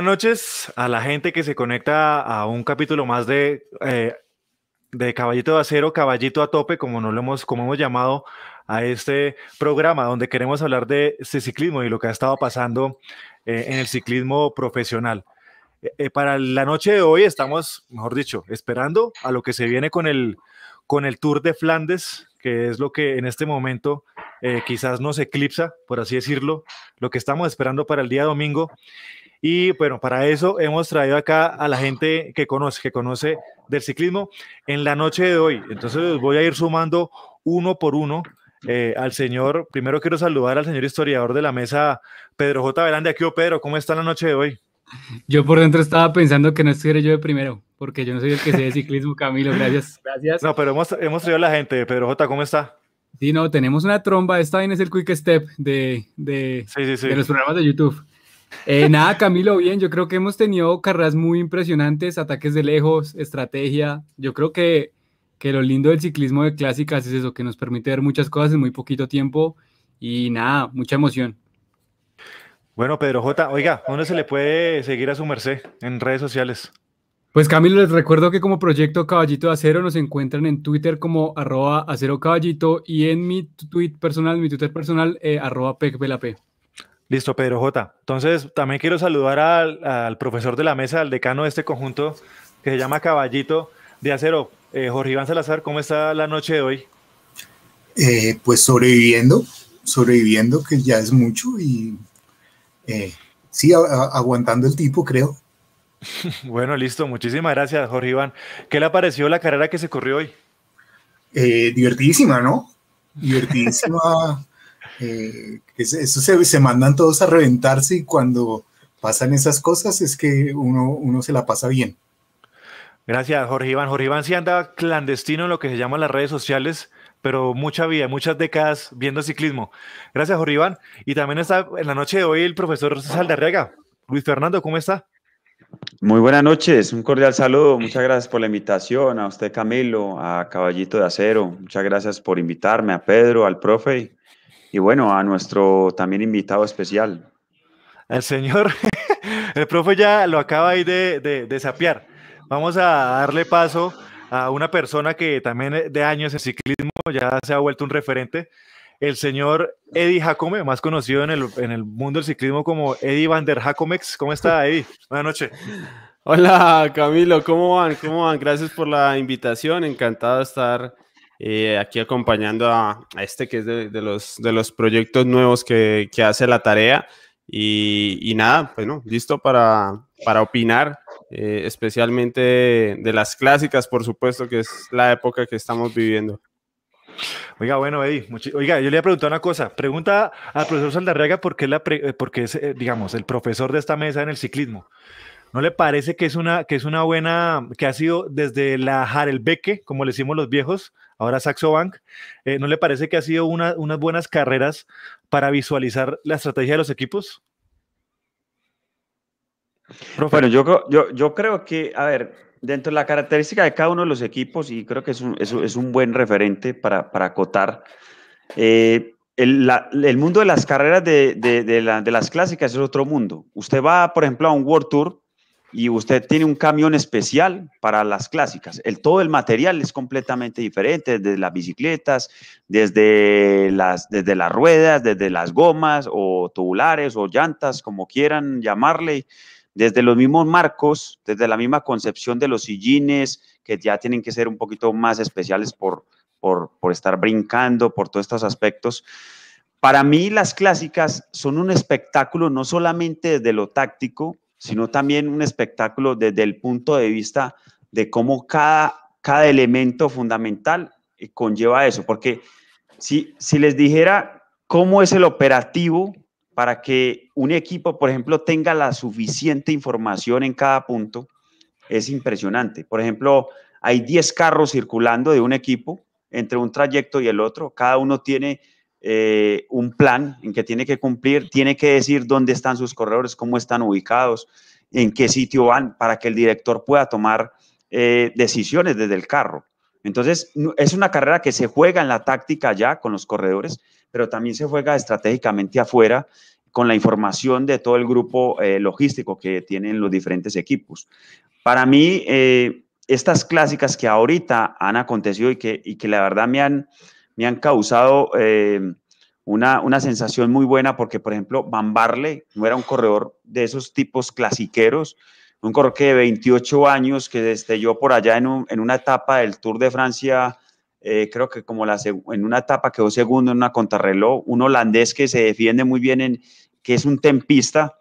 Buenas noches a la gente que se conecta a un capítulo más de, eh, de Caballito de Acero, Caballito a Tope, como, nos lo hemos, como hemos llamado a este programa, donde queremos hablar de este ciclismo y lo que ha estado pasando eh, en el ciclismo profesional. Eh, para la noche de hoy estamos, mejor dicho, esperando a lo que se viene con el, con el Tour de Flandes, que es lo que en este momento quizás nos eclipsa, por así decirlo, lo que estamos esperando para el día domingo. Y bueno, para eso hemos traído acá a la gente que conoce, que conoce del ciclismo en la noche de hoy. Entonces voy a ir sumando uno por uno eh, al señor. Primero quiero saludar al señor historiador de la mesa, Pedro J. Verande. Aquí, Pedro, ¿cómo está la noche de hoy? Yo por dentro estaba pensando que no estuviera yo de primero, porque yo no soy el que sé de ciclismo, Camilo. Gracias, gracias. No, pero hemos, hemos traído a la gente. Pedro J., ¿cómo está? Sí, no, tenemos una tromba. Esta bien es el quick step de, de, de los programas de YouTube. Eh, nada, Camilo, bien, yo creo que hemos tenido carreras muy impresionantes, ataques de lejos, estrategia. Yo creo que, que lo lindo del ciclismo de clásicas es eso, que nos permite ver muchas cosas en muy poquito tiempo y nada, mucha emoción. Bueno, Pedro J, oiga, ¿dónde se le puede seguir a su merced en redes sociales? Pues Camilo, les recuerdo que como proyecto Caballito de Acero nos encuentran en Twitter como arroba acero caballito y en mi tweet personal, mi Twitter personal, eh, arroba. Listo, Pedro J. Entonces, también quiero saludar al, profesor de la mesa, al decano de este conjunto, que se llama Caballito de Acero. Eh, Jorge Iván Salazar, ¿cómo está la noche de hoy? Eh, pues sobreviviendo, sobreviviendo, que ya es mucho, y eh, sí, aguantando el tipo, creo. bueno, listo, muchísimas gracias, Jorge Iván. ¿Qué le pareció la carrera que se corrió hoy? divertidísima, ¿no? Divertidísima. Eh, eso se, se, mandan todos a reventarse y cuando pasan esas cosas es que uno, uno se la pasa bien. Gracias, Jorge Iván. Jorge Iván sí anda clandestino en lo que se llama las redes sociales, pero mucha vida, muchas décadas viendo ciclismo. Gracias, Jorge Iván. Y también está en la noche de hoy el profesor Saldarrega. Luis Fernando, ¿cómo está? Muy buenas noches, un cordial saludo. Muchas gracias por la invitación a usted, Camilo, a Caballito de Acero. Muchas gracias por invitarme, a Pedro, al profe y bueno, a nuestro también invitado especial. El señor, el profe ya lo acaba ahí de, de, de sapear. Vamos a darle paso a una persona que también de años en ciclismo ya se ha vuelto un referente, el señor Eddie Jacome, más conocido en el, en el mundo del ciclismo como Eddie Van der Jacomex. ¿Cómo está, Eddie? Buenas noches. Hola, Camilo, ¿cómo van? ¿Cómo van? Gracias por la invitación, encantado de estar eh, aquí acompañando a, este que es de, los, de los proyectos nuevos que, que hace la tarea. Y, y, nada, bueno, listo para, para opinar, eh, especialmente de, las clásicas, por supuesto, que es la época que estamos viviendo. Oiga, bueno, Eddie, oiga, yo le voy a preguntar una cosa. Pregunta al profesor Saldarriaga por qué, la porque es, eh, digamos, el profesor de esta mesa en el ciclismo. ¿No le parece que es una, que es una buena, que ha sido desde la Harelbeke, como le decimos los viejos, ahora Saxo Bank, eh, ¿no le parece que ha sido una, unas buenas carreras para visualizar la estrategia de los equipos? Bueno, yo, yo, yo creo que, a ver, dentro de la característica de cada uno de los equipos, y creo que es un, es, un buen referente para, para acotar, eh, el, el, mundo de las carreras de, la, de, las clásicas es otro mundo. Usted va, por ejemplo, a un World Tour y usted tiene un camión especial para las clásicas. El, todo el material es completamente diferente, desde las bicicletas, desde las, desde las ruedas, desde las gomas o tubulares o llantas, como quieran llamarle, desde los mismos marcos, desde la misma concepción de los sillines, que ya tienen que ser un poquito más especiales por, por, por estar brincando, por todos estos aspectos. Para mí las clásicas son un espectáculo no solamente desde lo táctico, sino también un espectáculo desde el punto de vista de cómo cada, cada elemento fundamental eh, conlleva eso. Porque si, si les dijera cómo es el operativo para que un equipo, por ejemplo, tenga la suficiente información en cada punto, es impresionante. Por ejemplo, hay 10 carros circulando de un equipo entre un trayecto y el otro. Cada uno tiene eh, un plan en que tiene que cumplir, tiene que decir dónde están sus corredores, cómo están ubicados, en qué sitio van, para que el director pueda tomar eh, decisiones desde el carro. Entonces, es una carrera que se juega en la táctica ya con los corredores, pero también se juega estratégicamente afuera con la información de todo el grupo eh, logístico que tienen los diferentes equipos. Para mí, estas clásicas que ahorita han acontecido y que, y que la verdad me han, me han causado eh, una, una, sensación muy buena porque, por ejemplo, Van Barle no era un corredor de esos tipos clasiqueros, un corredor que de 28 años que destelló por allá en, en una etapa del Tour de Francia eh, creo que como la, en una etapa quedó segundo en una contrarreloj, un holandés que se defiende muy bien, en, que es un tempista,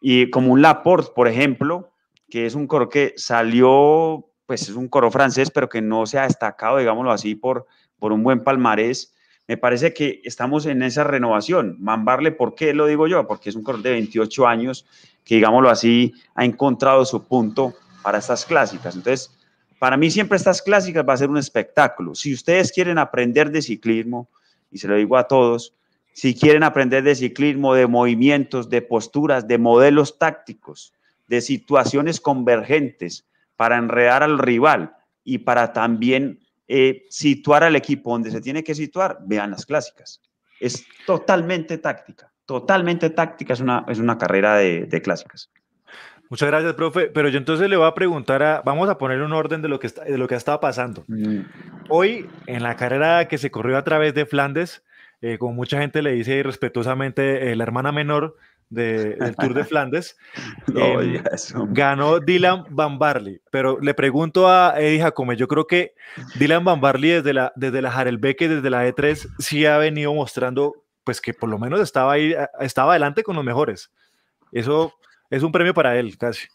y como un Laporte, por ejemplo, que es un coro que salió, pues es un coro francés, pero que no se ha destacado, digámoslo así, por, por un buen palmarés. Me parece que estamos en esa renovación. Mambarle, ¿por qué lo digo yo? Porque es un coro de 28 años que, digámoslo así, ha encontrado su punto para estas clásicas. Entonces, para mí siempre estas clásicas va a ser un espectáculo. Si ustedes quieren aprender de ciclismo, y se lo digo a todos, si quieren aprender de ciclismo, de movimientos, de posturas, de modelos tácticos, de situaciones convergentes para enredar al rival y para también eh, situar al equipo donde se tiene que situar, vean las clásicas. Es totalmente táctica, totalmente táctica, es una, es una carrera de clásicas. Muchas gracias, profe. Pero yo entonces le voy a preguntar a, vamos a poner un orden de lo que, está, de lo que ha estado pasando. Mm. Hoy, en la carrera que se corrió a través de Flandes, eh, como mucha gente le dice respetuosamente, eh, la hermana menor del Tour de Flandes, em, ganó Dylan Van Barley. Pero le pregunto a Eddie Jacome, yo creo que Dylan Van Barley desde la, desde la Harelbeke, desde la E3, sí ha venido mostrando pues que por lo menos estaba ahí, estaba adelante con los mejores. Eso es un premio para él, casi.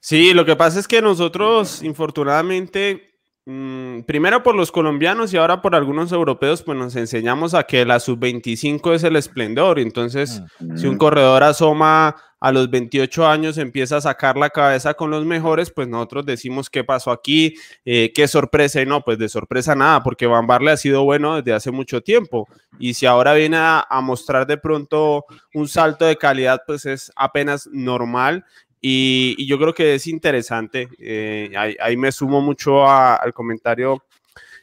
Sí, lo que pasa es que nosotros, infortunadamente, mm, primero por los colombianos y ahora por algunos europeos, pues nos enseñamos a que la sub-25 es el esplendor. Entonces, si un corredor asoma a los 28 años, empieza a sacar la cabeza con los mejores, pues nosotros decimos qué pasó aquí, eh, qué sorpresa. Y no, pues de sorpresa nada, porque Van Barle ha sido bueno desde hace mucho tiempo. Y si ahora viene a, mostrar de pronto un salto de calidad, pues es apenas normal. Y, yo creo que es interesante. Eh, ahí, me sumo mucho al comentario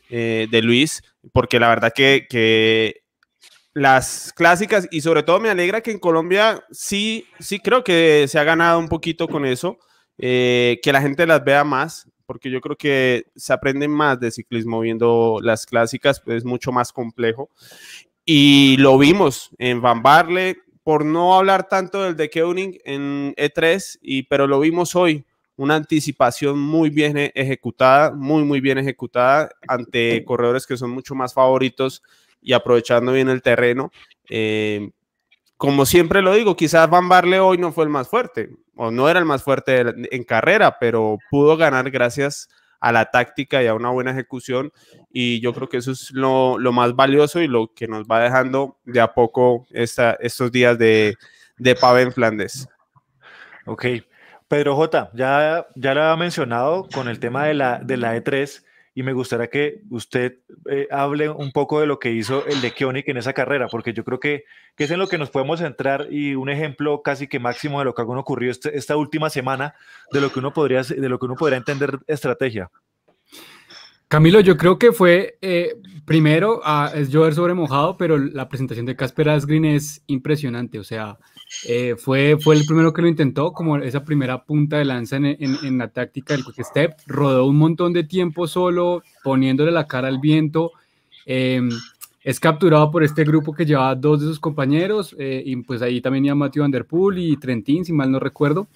eh, de Luis, porque la verdad que, las clásicas, y sobre todo me alegra que en Colombia sí, sí creo que se ha ganado un poquito con eso, eh, que la gente las vea más, porque yo creo que se aprende más de ciclismo viendo las clásicas, pues es mucho más complejo. Y lo vimos en Van por no hablar tanto del de Keuning en E3, y, pero lo vimos hoy, una anticipación muy bien e-, ejecutada, muy, muy bien ejecutada ante corredores que son mucho más favoritos y aprovechando bien el terreno. Eh, como siempre lo digo, quizás Van Barle hoy no fue el más fuerte, o no era el más fuerte en carrera, pero pudo ganar gracias a la táctica y a una buena ejecución. Y yo creo que eso es lo, más valioso y lo que nos va dejando de a poco esta, estos días de, de Pave en Flandes. Ok. Pedro J, ya, ya lo ha mencionado con el tema de la, de la E3 y me gustaría que usted eh, hable un poco de lo que hizo el de Kionic en esa carrera, porque yo creo que, que, es en lo que nos podemos centrar y un ejemplo casi que máximo de lo que ha ocurrido este, esta última semana, de lo que uno podría, de lo que uno podría entender estrategia. Camilo, yo creo que fue eh, primero a, es llover sobre mojado, pero la presentación de Casper Asgreen es impresionante. O sea, eh, fue, fue el primero que lo intentó, como esa primera punta de lanza en, en, la táctica del quick step. Rodó un montón de tiempo solo, poniéndole la cara al viento. Em, es capturado por este grupo que lleva dos de sus compañeros, eh, y pues ahí también iba Matthew Van Der Poel y Trentin, si mal no recuerdo.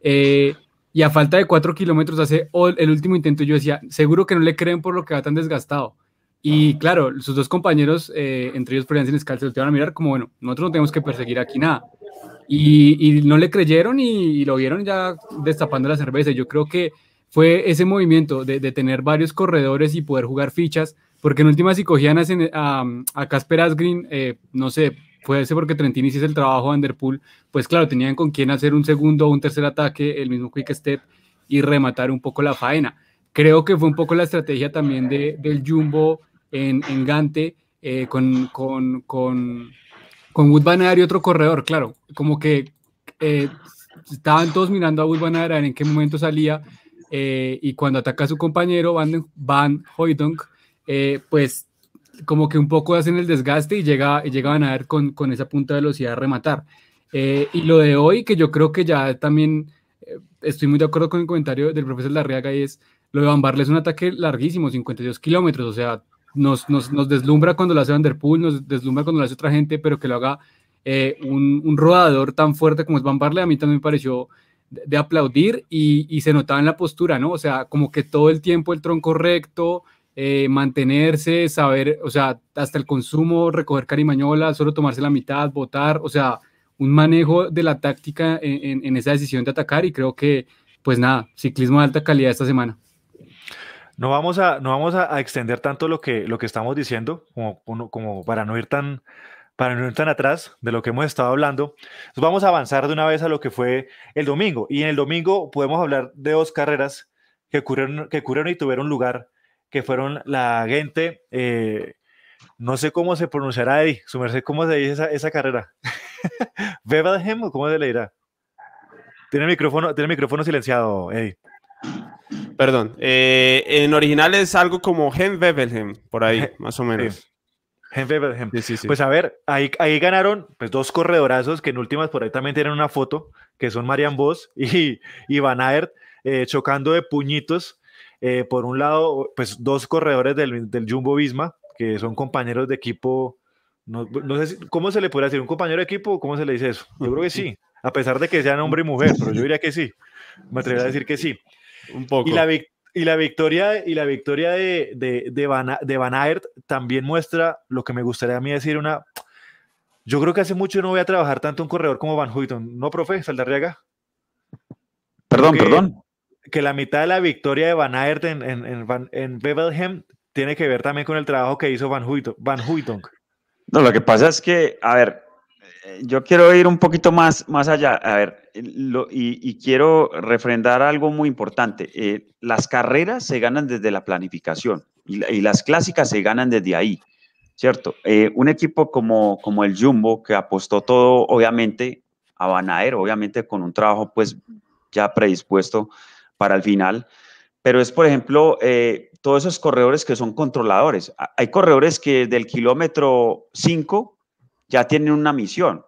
Eh, y a falta de cuatro kilómetros hace el último intento, yo decía, seguro que no le creen por lo que va tan desgastado. Y claro, sus dos compañeros, entre ellos Florian Sinescal, se van a mirar como, bueno, nosotros no tenemos que perseguir aquí nada. Y, no le creyeron y, lo vieron ya destapando la cerveza. Yo creo que fue ese movimiento de, tener varios corredores y poder jugar fichas, porque en última si cogían a, a Casper Asgreen, eh, no sé, puede ser porque Trentini hiciese el trabajo de Underpool, pues claro, tenían con quién hacer un segundo o un tercer ataque, el mismo quick step y rematar un poco la faena. Creo que fue un poco la estrategia también de, del Jumbo en, en Gante eh, con, con, con, con Wood Van y otro corredor, claro, como que eh, estaban todos mirando a Wood Van en qué momento salía eh, y cuando ataca a su compañero Van, Van Hoydonk, pues como que un poco hacen el desgaste y, llega, y llegaban a con, con esa punta de velocidad a rematar. Eh, y lo de hoy, que yo creo que ya también eh, estoy muy de acuerdo con el comentario del profesor Larriaga, y es lo de Van Barle es un ataque larguísimo, 52 kilómetros, o sea, nos, nos, deslumbra cuando lo hace Vanderpool, nos deslumbra cuando lo hace otra gente, pero que lo haga eh, un, rodador tan fuerte como es Van Barle, a mí también me pareció de, aplaudir y, y, se notaba en la postura, ¿no? O sea, como que todo el tiempo el tronco recto, eh, mantenerse, saber, o sea, hasta el consumo, recoger carimañola, solo tomarse la mitad, votar, o sea, un manejo de la táctica en, en, esa decisión de atacar y creo que, pues nada, ciclismo de alta calidad esta semana. No vamos a, no vamos a, extender tanto lo que, lo que estamos diciendo, como, como para no ir tan, para no ir tan atrás de lo que hemos estado hablando. Entonces vamos a avanzar de una vez a lo que fue el domingo. Y en el domingo podemos hablar de dos carreras que ocurrieron, que ocurrieron y tuvieron lugar que fueron la gente, eh, no sé cómo se pronunciará ahí, su merced, ¿cómo se dice esa, esa carrera? ¿Bebelhem o cómo se le dirá? Tiene el micrófono, tiene micrófono silenciado, Eddie. Perdón, eh, en original es algo como Hem Bebelhem, por ahí, más o menos. Sí. Sí, sí, pues a ver, ahí, ahí ganaron pues, dos corredorazos que en últimas por ahí también tienen una foto, que son Marian Vos y, y Van Aert, eh, chocando de puñitos eh, por un lado, pues dos corredores del, del, Jumbo Visma, que son compañeros de equipo. No, no sé cómo se le puede decir, un compañero de equipo, ¿cómo se le dice eso? Yo creo que sí, a pesar de que sean hombre y mujer, pero yo diría que sí. Me atrevería a decir que sí. Un poco. Y la, y la victoria, y la victoria de, de, de, Van, de Van Aert también muestra lo que me gustaría a mí decir una. Yo creo que hace mucho no voy a trabajar tanto un corredor como Van Huyton. ¿No, profe? Saldarriaga. Perdón, perdón que la mitad de la victoria de Van Aert en, en, en, en Bebelhem tiene que ver también con el trabajo que hizo Van Huytong. Van No, lo que pasa es que, a ver, yo quiero ir un poquito más, más allá, a ver, lo, y, y, quiero refrendar algo muy importante. Eh, las carreras se ganan desde la planificación y, y, las clásicas se ganan desde ahí, ¿cierto? Eh, un equipo como, como el Jumbo, que apostó todo, obviamente, a Van Aert, obviamente con un trabajo pues ya predispuesto, para el final, pero es, por ejemplo, eh, todos esos corredores que son controladores. Hay corredores que del kilómetro 5 ya tienen una misión.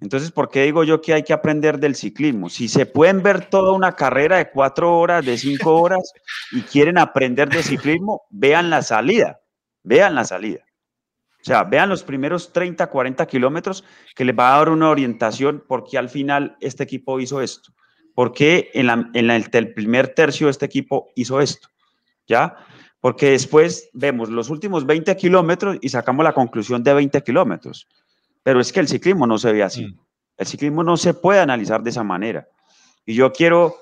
Entonces, ¿por qué digo yo que hay que aprender del ciclismo? Si se pueden ver toda una carrera de cuatro horas, de cinco horas, y quieren aprender de ciclismo, vean la salida, vean la salida. O sea, vean los primeros 30, 40 kilómetros que les va a dar una orientación porque al final este equipo hizo esto. ¿Por qué en, el, primer tercio este equipo hizo esto? ¿Ya? Porque después vemos los últimos 20 kilómetros y sacamos la conclusión de 20 kilómetros. Pero es que el ciclismo no se ve así. Mm. El ciclismo no se puede analizar de esa manera. Y yo quiero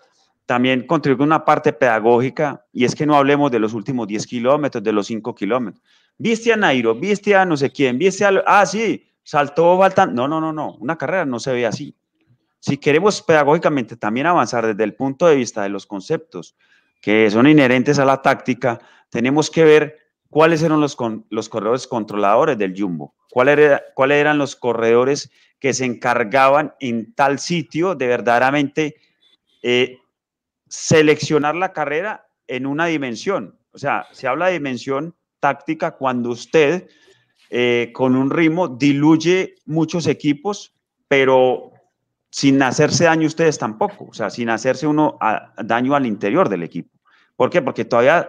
también contribuir una parte pedagógica y es que no hablemos de los últimos 10 kilómetros, de los 5 kilómetros. ¿Viste a Nairo? ¿Viste a no sé quién? ¿Viste a... Ah, sí, saltó Baltán. No, no, no, no. Una carrera no se ve así. Si queremos pedagógicamente también avanzar desde el punto de vista de los conceptos que son inherentes a la táctica, tenemos que ver cuáles eran los, los corredores controladores del Jumbo, cuáles eran los corredores que se encargaban en tal sitio de verdaderamente eh, seleccionar la carrera en una dimensión. O sea, se habla de dimensión táctica cuando usted eh, con un ritmo diluye muchos equipos, pero sin hacerse daño ustedes tampoco, o sea, sin hacerse uno daño al interior del equipo. ¿Por qué? Porque todavía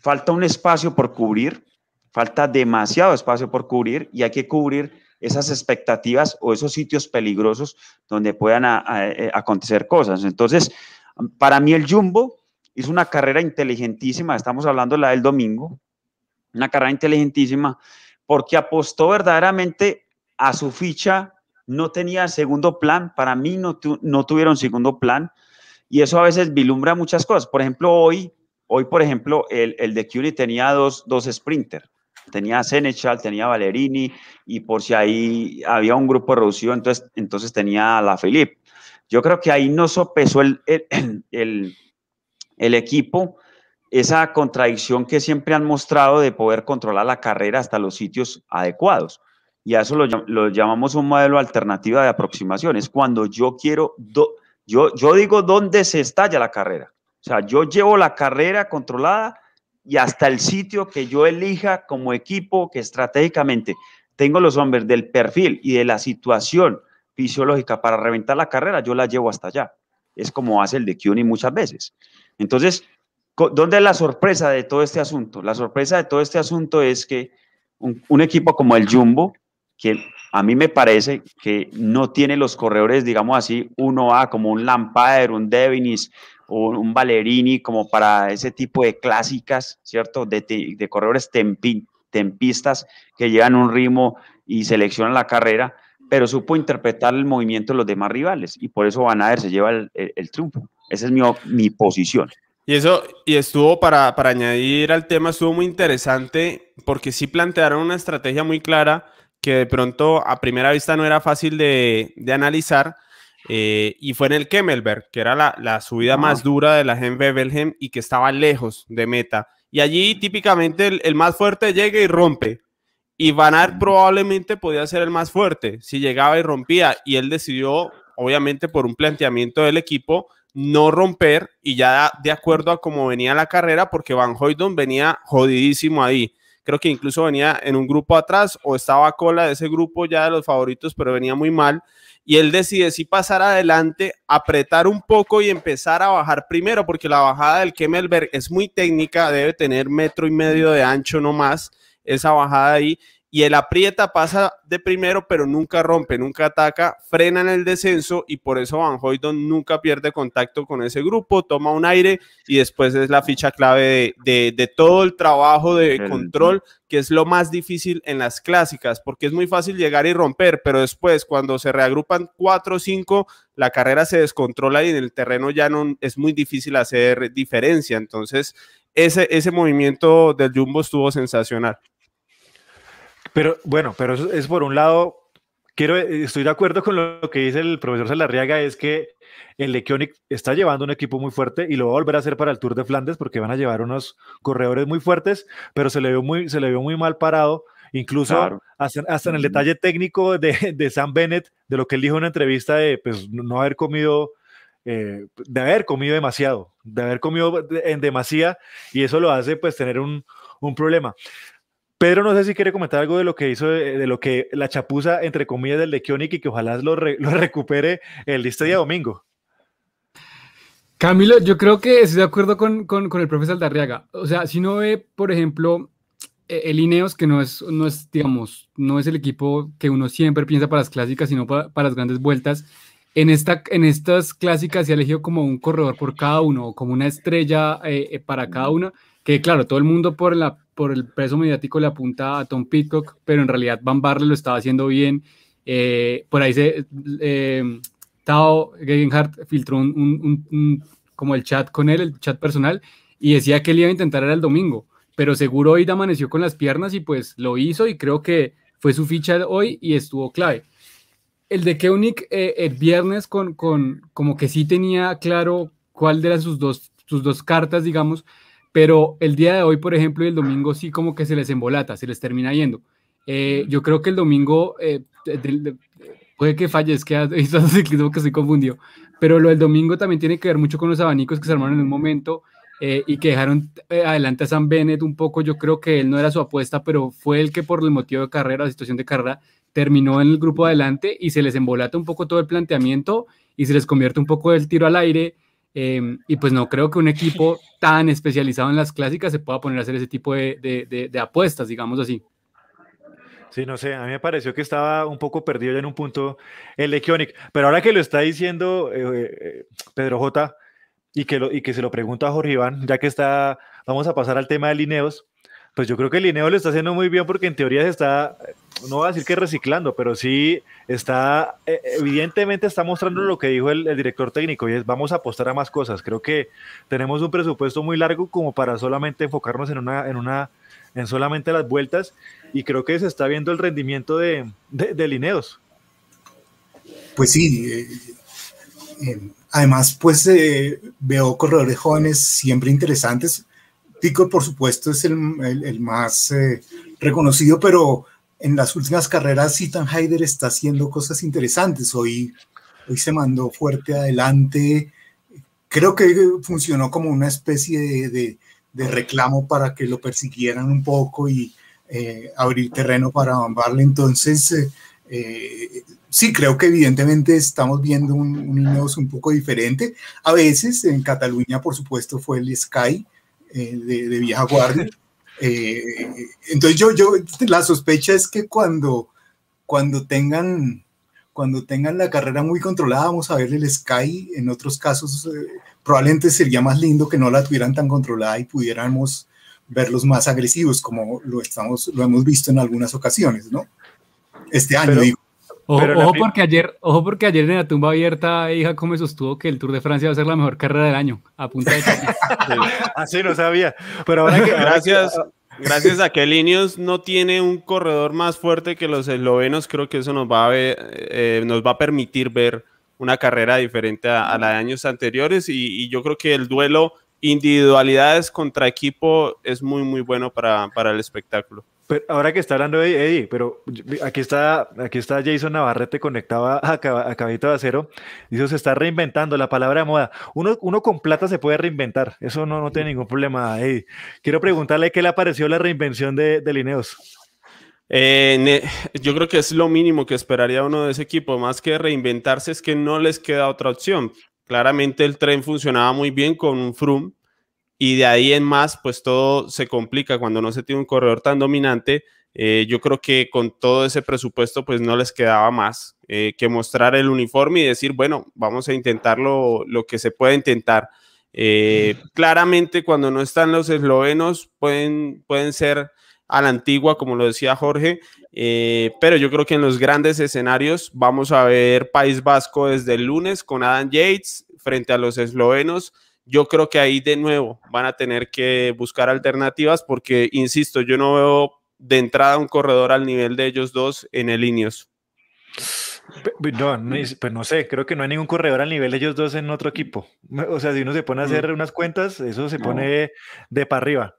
falta un espacio por cubrir, falta demasiado espacio por cubrir y hay que cubrir esas expectativas o esos sitios peligrosos donde puedan eh, acontecer cosas. Entonces, para mí el Jumbo hizo una carrera inteligentísima, estamos hablando de la del domingo, una carrera inteligentísima porque apostó verdaderamente a su ficha no tenía segundo plan, para mí no, no tuvieron segundo plan y eso a veces vilumbra muchas cosas. Por ejemplo, hoy, hoy por ejemplo, el, el de Curie tenía dos, dos sprinters. Tenía Senechal, tenía Valerini y por si ahí había un grupo reducido, entonces, entonces tenía la Felipe. Yo creo que ahí no sopesó el, el, el equipo esa contradicción que siempre han mostrado de poder controlar la carrera hasta los sitios adecuados y a eso lo, llamamos un modelo alternativo de aproximación. Es cuando yo quiero, yo, yo digo dónde se estalla la carrera. O sea, yo llevo la carrera controlada y hasta el sitio que yo elija como equipo que estratégicamente tengo los hombres del perfil y de la situación fisiológica para reventar la carrera, yo la llevo hasta allá. Es como hace el de CUNY muchas veces. Entonces, ¿dónde es la sorpresa de todo este asunto? La sorpresa de todo este asunto es que un, equipo como el Jumbo, que a mí me parece que no tiene los corredores, digamos así, uno a como un Lampard, un Devinis o un Valerini, como para ese tipo de clásicas, ¿cierto? De, de corredores tempistas que llevan un ritmo y seleccionan la carrera, pero supo interpretar el movimiento de los demás rivales y por eso Van Aert se lleva el, el, triunfo. Esa es mi, mi posición. Y eso, y estuvo para, para añadir al tema, estuvo muy interesante porque sí plantearon una estrategia muy clara que de pronto a primera vista no era fácil de, de analizar, eh, y fue en el Kemmelberg, que era la, la subida más dura de la Belgium y que estaba lejos de meta. Y allí típicamente el, el más fuerte llega y rompe. Y Van Aert probablemente podía ser el más fuerte si llegaba y rompía. Y él decidió, obviamente por un planteamiento del equipo, no romper y ya de acuerdo a cómo venía la carrera, porque Van Hoydon venía jodidísimo ahí. Creo que incluso venía en un grupo atrás o estaba a cola de ese grupo ya de los favoritos, pero venía muy mal. Y él decide si pasar adelante, apretar un poco y empezar a bajar primero, porque la bajada del Kemmelberg es muy técnica, debe tener metro y medio de ancho no más, esa bajada ahí y el aprieta pasa de primero, pero nunca rompe, nunca ataca, frena en el descenso y por eso Van Hoydon nunca pierde contacto con ese grupo, toma un aire y después es la ficha clave de, todo el trabajo de control, que es lo más difícil en las clásicas, porque es muy fácil llegar y romper, pero después cuando se reagrupan cuatro o cinco, la carrera se descontrola y en el terreno ya no es muy difícil hacer diferencia. Entonces, ese, ese movimiento del Jumbo estuvo sensacional. Pero bueno, pero eso es por un lado, quiero, estoy de acuerdo con lo que dice el profesor Salarriaga, es que el Lekionic está llevando un equipo muy fuerte y lo va a volver a hacer para el Tour de Flandes porque van a llevar unos corredores muy fuertes, pero se le vio muy, se le vio muy mal parado. Incluso hasta, en el detalle técnico de, de, Sam Bennett, de lo que él dijo en una entrevista de pues, no haber comido eh, de haber comido demasiado, de haber comido en demasía, y eso lo hace pues tener un, un problema. Pedro, no sé si quiere comentar algo de lo que hizo, de, lo que la chapuza, entre comillas, del de Kionic y que ojalá lo, lo recupere el este día domingo. Camilo, yo creo que estoy de acuerdo con, con, con el profesor Darriaga. O sea, si no ve, por ejemplo, e, el Ineos, que no es, no es, digamos, no es el equipo que uno siempre piensa para las clásicas, sino para, para las grandes vueltas. En, esta, en estas clásicas se ha elegido como un corredor por cada uno, como una estrella eh, eh, para cada uno, que claro, todo el mundo por la por el peso mediático le apunta a Tom Pitcock, pero en realidad Van Barle lo estaba haciendo bien. Eh, por ahí se, eh, Tao Gegenhardt filtró un, como el chat con él, el chat personal, y decía que él iba a intentar era el domingo, pero seguro hoy amaneció con las piernas y pues lo hizo y creo que fue su ficha hoy y estuvo clave. El de Keunig eh, el viernes con, con, como que sí tenía claro cuál eran sus dos, sus dos cartas, digamos, pero el día de hoy, por ejemplo, y el domingo sí como que se les embolata, se les termina yendo. Eh, yo creo que el domingo eh, puede que fallezca, es ciclismo que estoy confundido, pero lo del domingo también tiene que ver mucho con los abanicos que se armaron en un momento eh, y que dejaron adelante a Sam Bennett un poco. Yo creo que él no era su apuesta, pero fue el que por el motivo de carrera, la situación de carrera, terminó en el grupo adelante y se les embolata un poco todo el planteamiento y se les convierte un poco el tiro al aire Em, y pues no creo que un equipo tan especializado en las clásicas se pueda poner a hacer ese tipo de, apuestas, digamos así. Sí, no sé, a mí me pareció que estaba un poco perdido ya en un punto el de pero ahora que lo está diciendo eh, eh, Pedro J y que, y que se lo pregunta a Jorge Iván, ya que está, vamos a pasar al tema de Lineos, pues yo creo que el Lineo lo está haciendo muy bien porque en teoría se está, no voy a decir que reciclando, pero sí está, eh, evidentemente está mostrando lo que dijo el, director técnico y es vamos a apostar a más cosas. Creo que tenemos un presupuesto muy largo como para solamente enfocarnos en una, en una, en solamente las vueltas y creo que se está viendo el rendimiento de, de, Lineos. Pues sí, eh, eh, además pues veo corredores jóvenes siempre interesantes Tico, por supuesto, es el, más eh, reconocido, pero en las últimas carreras Ethan Heider está haciendo cosas interesantes. Hoy, hoy se mandó fuerte adelante. Creo que funcionó como una especie de, reclamo para que lo persiguieran un poco y abrir terreno para Van Entonces, sí, creo que evidentemente estamos viendo un, un un poco diferente. A veces en Cataluña, por supuesto, fue el Sky de, de, vieja guardia. entonces yo, yo, la sospecha es que cuando, cuando tengan cuando tengan la carrera muy controlada, vamos a ver el Sky. En otros casos, eh, probablemente sería más lindo que no la tuvieran tan controlada y pudiéramos verlos más agresivos, como lo, estamos, lo hemos visto en algunas ocasiones, ¿no? Este año, digo. Ojo, porque ayer, ojo porque ayer en la tumba abierta, hija, como sostuvo que el Tour de Francia va a ser la mejor carrera del año, a punta de Así no sabía. Pero ahora que. Gracias. Gracias a que Linios no tiene un corredor más fuerte que los eslovenos, creo que eso nos va a, eh, nos va a permitir ver una carrera diferente a, la de años anteriores y, yo creo que el duelo individualidades contra equipo es muy muy bueno para, para el espectáculo ahora que está hablando Eddie, pero aquí está, aquí está Jason Navarrete conectado a, a Caballito de Acero. Dice, se está reinventando la palabra de moda. Uno, uno con plata se puede reinventar. Eso no, no tiene ningún problema, Eddie. Quiero preguntarle qué le pareció la reinvención de, de Lineos. Eh, yo creo que es lo mínimo que esperaría uno de ese equipo. Más que reinventarse, es que no les queda otra opción. Claramente el tren funcionaba muy bien con un Froome y de ahí en más, pues todo se complica cuando no se tiene un corredor tan dominante. Eh, yo creo que con todo ese presupuesto, pues no les quedaba más eh, que mostrar el uniforme y decir, bueno, vamos a intentarlo lo que se puede intentar. Eh, claramente, cuando no están los eslovenos, pueden, pueden ser a la antigua, como lo decía Jorge, pero yo creo que en los grandes escenarios vamos a ver País Vasco desde el lunes con Adam Yates frente a los eslovenos yo creo que ahí de nuevo van a tener que buscar alternativas porque, insisto, yo no veo de entrada un corredor al nivel de ellos dos en el Ineos. No, no, pues no sé, creo que no hay ningún corredor al nivel de ellos dos en otro equipo. O sea, si uno se pone a hacer unas cuentas, eso se pone de para arriba.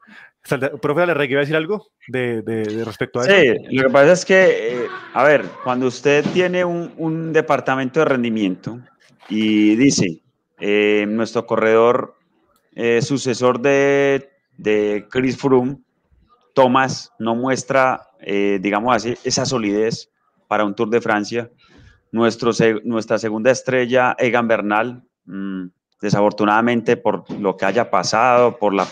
Profe le iba a decir algo de, respecto a eso. Sí, lo que pasa es que, eh, a ver, cuando usted tiene un, un departamento de rendimiento y dice, eh, nuestro corredor eh, sucesor de, Chris Froome, Thomas, no muestra, eh, digamos así, esa solidez para un Tour de Francia. Nuestro, nuestra segunda estrella, Egan Bernal, mm, desafortunadamente por lo que haya pasado, por la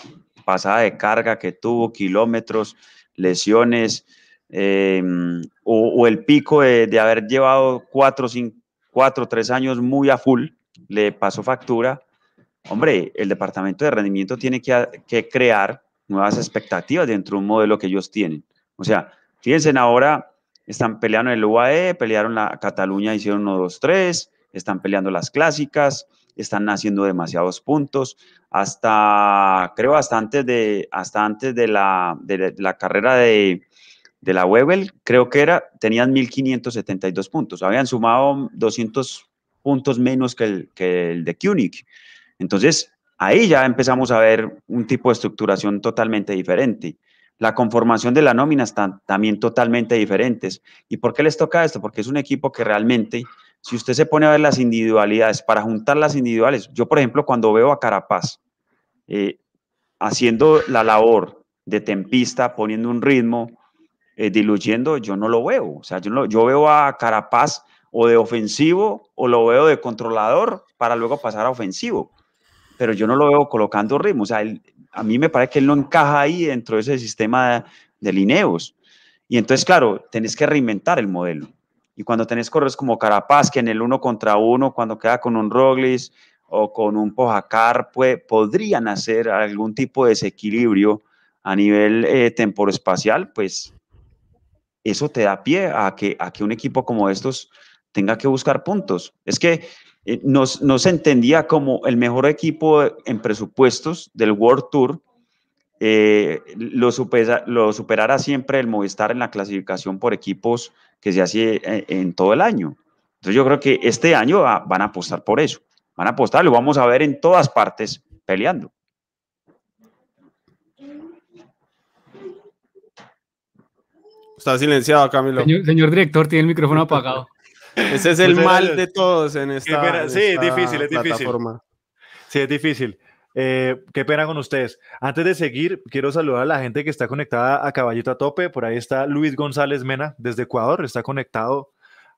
pasada de carga que tuvo, kilómetros, lesiones, o, el pico de, haber llevado cuatro, cuatro, tres años muy a full, le pasó factura, hombre, el departamento de rendimiento tiene que, crear nuevas expectativas dentro de un modelo que ellos tienen. O sea, fíjense ahora, están peleando el UAE, pelearon la Cataluña, hicieron 1, 2, 3, están peleando las clásicas, están haciendo demasiados puntos, hasta, creo, hasta antes de, hasta antes de, la, de la carrera de, de la Webel, creo que era, tenían 1.572 puntos, habían sumado 200 puntos menos que el, que el de Koenig. Entonces, ahí ya empezamos a ver un tipo de estructuración totalmente diferente. La conformación de la nómina están también totalmente diferentes. ¿Y por qué les toca esto? Porque es un equipo que realmente, si usted se pone a ver las individualidades, para juntar las individuales, yo por ejemplo cuando veo a Carapaz eh, haciendo la labor de tempista, poniendo un ritmo, eh, diluyendo, yo no lo veo. O sea, yo veo a Carapaz o de ofensivo o lo veo de controlador para luego pasar a ofensivo. Pero yo no lo veo colocando ritmo. O sea, a mí me parece que él no encaja ahí dentro de ese sistema de, lineos. Y entonces, claro, tenés que reinventar el modelo. Y cuando tenés corredores como Carapaz, que en el uno contra uno, cuando queda con un Roglis o con un Pojacar, podrían hacer algún tipo de desequilibrio a nivel eh, temporoespacial, pues eso te da pie a que, a que un equipo como estos tenga que buscar puntos. Es que eh, no, se entendía como el mejor equipo en presupuestos del World Tour eh, lo, lo, superara siempre el Movistar en la clasificación por equipos que se hace eh, en, todo el año. Entonces yo creo que este año van a apostar por eso. Van a apostar, lo vamos a ver en todas partes peleando. Está silenciado, Camilo. señor director, tiene el micrófono apagado. Ese es el mal de todos en esta. sí, es difícil, es difícil. Sí, es difícil. Eh, qué pena con ustedes. Antes de seguir, quiero saludar a la gente que está conectada a Caballito a Tope. Por ahí está Luis González Mena desde Ecuador, está conectado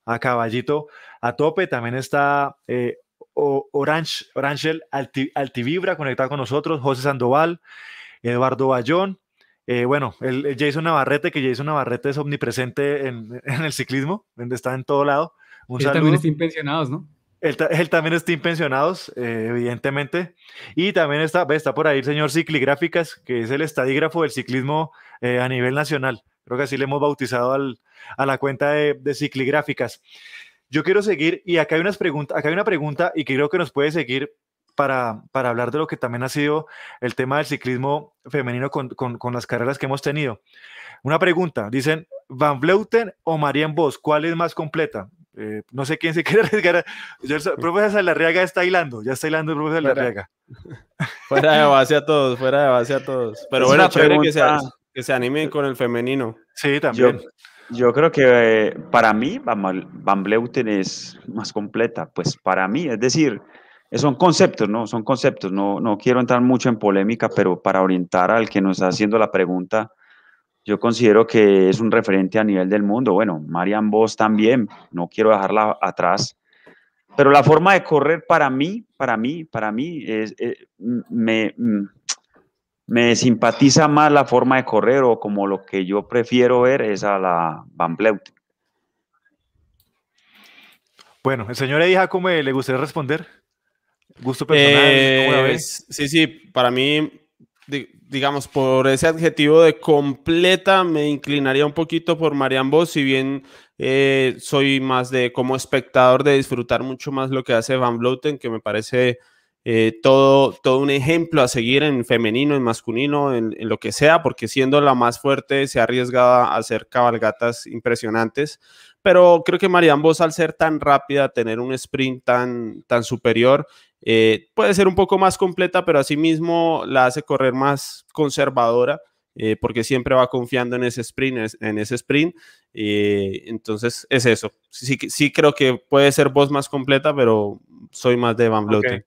a Caballito a Tope. También está eh, Orange, Orangel Altivibra conectado con nosotros, José Sandoval, Eduardo Bayón. Eh, bueno, el, Jason Navarrete, que Jason Navarrete es omnipresente en, el ciclismo, donde está en todo lado. Un también está pensionados, ¿no? Él, también está en pensionados, eh, evidentemente. Y también está, está por ahí el señor Cicligráficas, que es el estadígrafo del ciclismo eh, a nivel nacional. Creo que así le hemos bautizado a la cuenta de, de, Cicligráficas. Yo quiero seguir, y acá hay, unas preguntas, acá hay una pregunta, y creo que nos puede seguir para, para hablar de lo que también ha sido el tema del ciclismo femenino con, con, con las carreras que hemos tenido. Una pregunta, dicen, ¿Van Vleuten o Marian Vos? ¿Cuál es más completa? Eh, no sé quién se quiere arriesgar. El profesor Salarriaga está hilando, ya está hilando el profesor Salarriaga. Fuera de base a todos, fuera de base a todos. Pero bueno, chévere que se, que se animen con el femenino. Sí, también. Yo, creo que eh, para mí Van Bleuten es más completa, pues para mí, es decir, son conceptos, ¿no? Son conceptos, no, no quiero entrar mucho en polémica, pero para orientar al que nos está haciendo la pregunta, yo considero que es un referente a nivel del mundo. Bueno, Marian Vos también, no quiero dejarla atrás. Pero la forma de correr para mí, para mí, para mí, es, eh, me, me simpatiza más la forma de correr o como lo que yo prefiero ver es a la Van Bleut. Bueno, el señor Eddie Jacome, ¿le gustaría responder? ¿Gusto personal? Eh, sí, sí, para mí digamos, por ese adjetivo de completa, me inclinaría un poquito por Marian Vos, si bien eh, soy más de como espectador de disfrutar mucho más lo que hace Van Vloten, que me parece eh, todo, todo un ejemplo a seguir en femenino, en masculino, en, lo que sea, porque siendo la más fuerte se ha arriesgado a hacer cabalgatas impresionantes. Pero creo que Marian Vos, al ser tan rápida, tener un sprint tan, tan superior, eh, puede ser un poco más completa, pero asimismo la hace correr más conservadora. Eh, porque siempre va confiando en ese sprint, en ese sprint. Eh, entonces es eso. Sí, sí creo que puede ser voz más completa, pero soy más de Van Vleuten.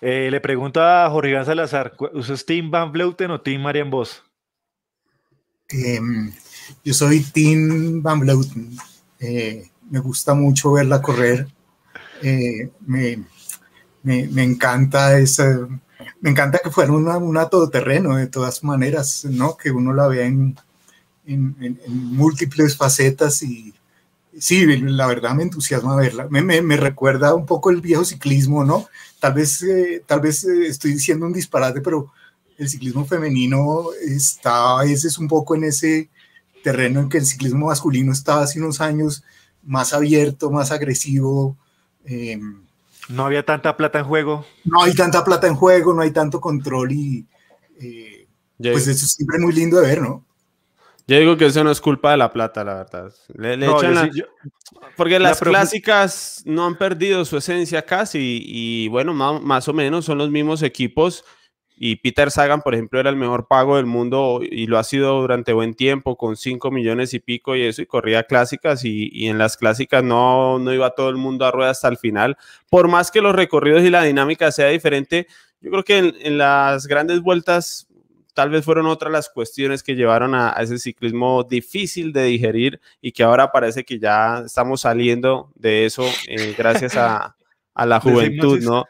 le pregunto a Jorge Iván Salazar, ¿usas Team Van Vleuten o Team Marian Vos? Em, yo soy Team Van Vleuten. me gusta mucho verla correr. me, me, encanta esa, me encanta que fuera una, una todoterreno de todas maneras, ¿no? Que uno la vea en, múltiples facetas y sí, la verdad me entusiasma verla. Me, me, recuerda un poco el viejo ciclismo, ¿no? Tal vez, eh, tal vez eh, estoy diciendo un disparate, pero el ciclismo femenino está a veces un poco en ese terreno en que el ciclismo masculino estaba hace unos años más abierto, más agresivo. Eh, no había tanta plata en juego. No hay tanta plata en juego, no hay tanto control y eh, pues eso es siempre muy lindo de ver, ¿no? Yo digo que eso no es culpa de la plata, la verdad. Porque las clásicas no han perdido su esencia casi y, bueno, más, o menos son los mismos equipos y Peter Sagan, por ejemplo, era el mejor pago del mundo y lo ha sido durante buen tiempo, con 5 millones y pico y eso, y corría clásicas y, en las clásicas no, no iba todo el mundo a rueda hasta el final. Por más que los recorridos y la dinámica sea diferente, yo creo que en, las grandes vueltas tal vez fueron otras las cuestiones que llevaron a, ese ciclismo difícil de digerir y que ahora parece que ya estamos saliendo de eso eh, gracias a, a la juventud, ¿no?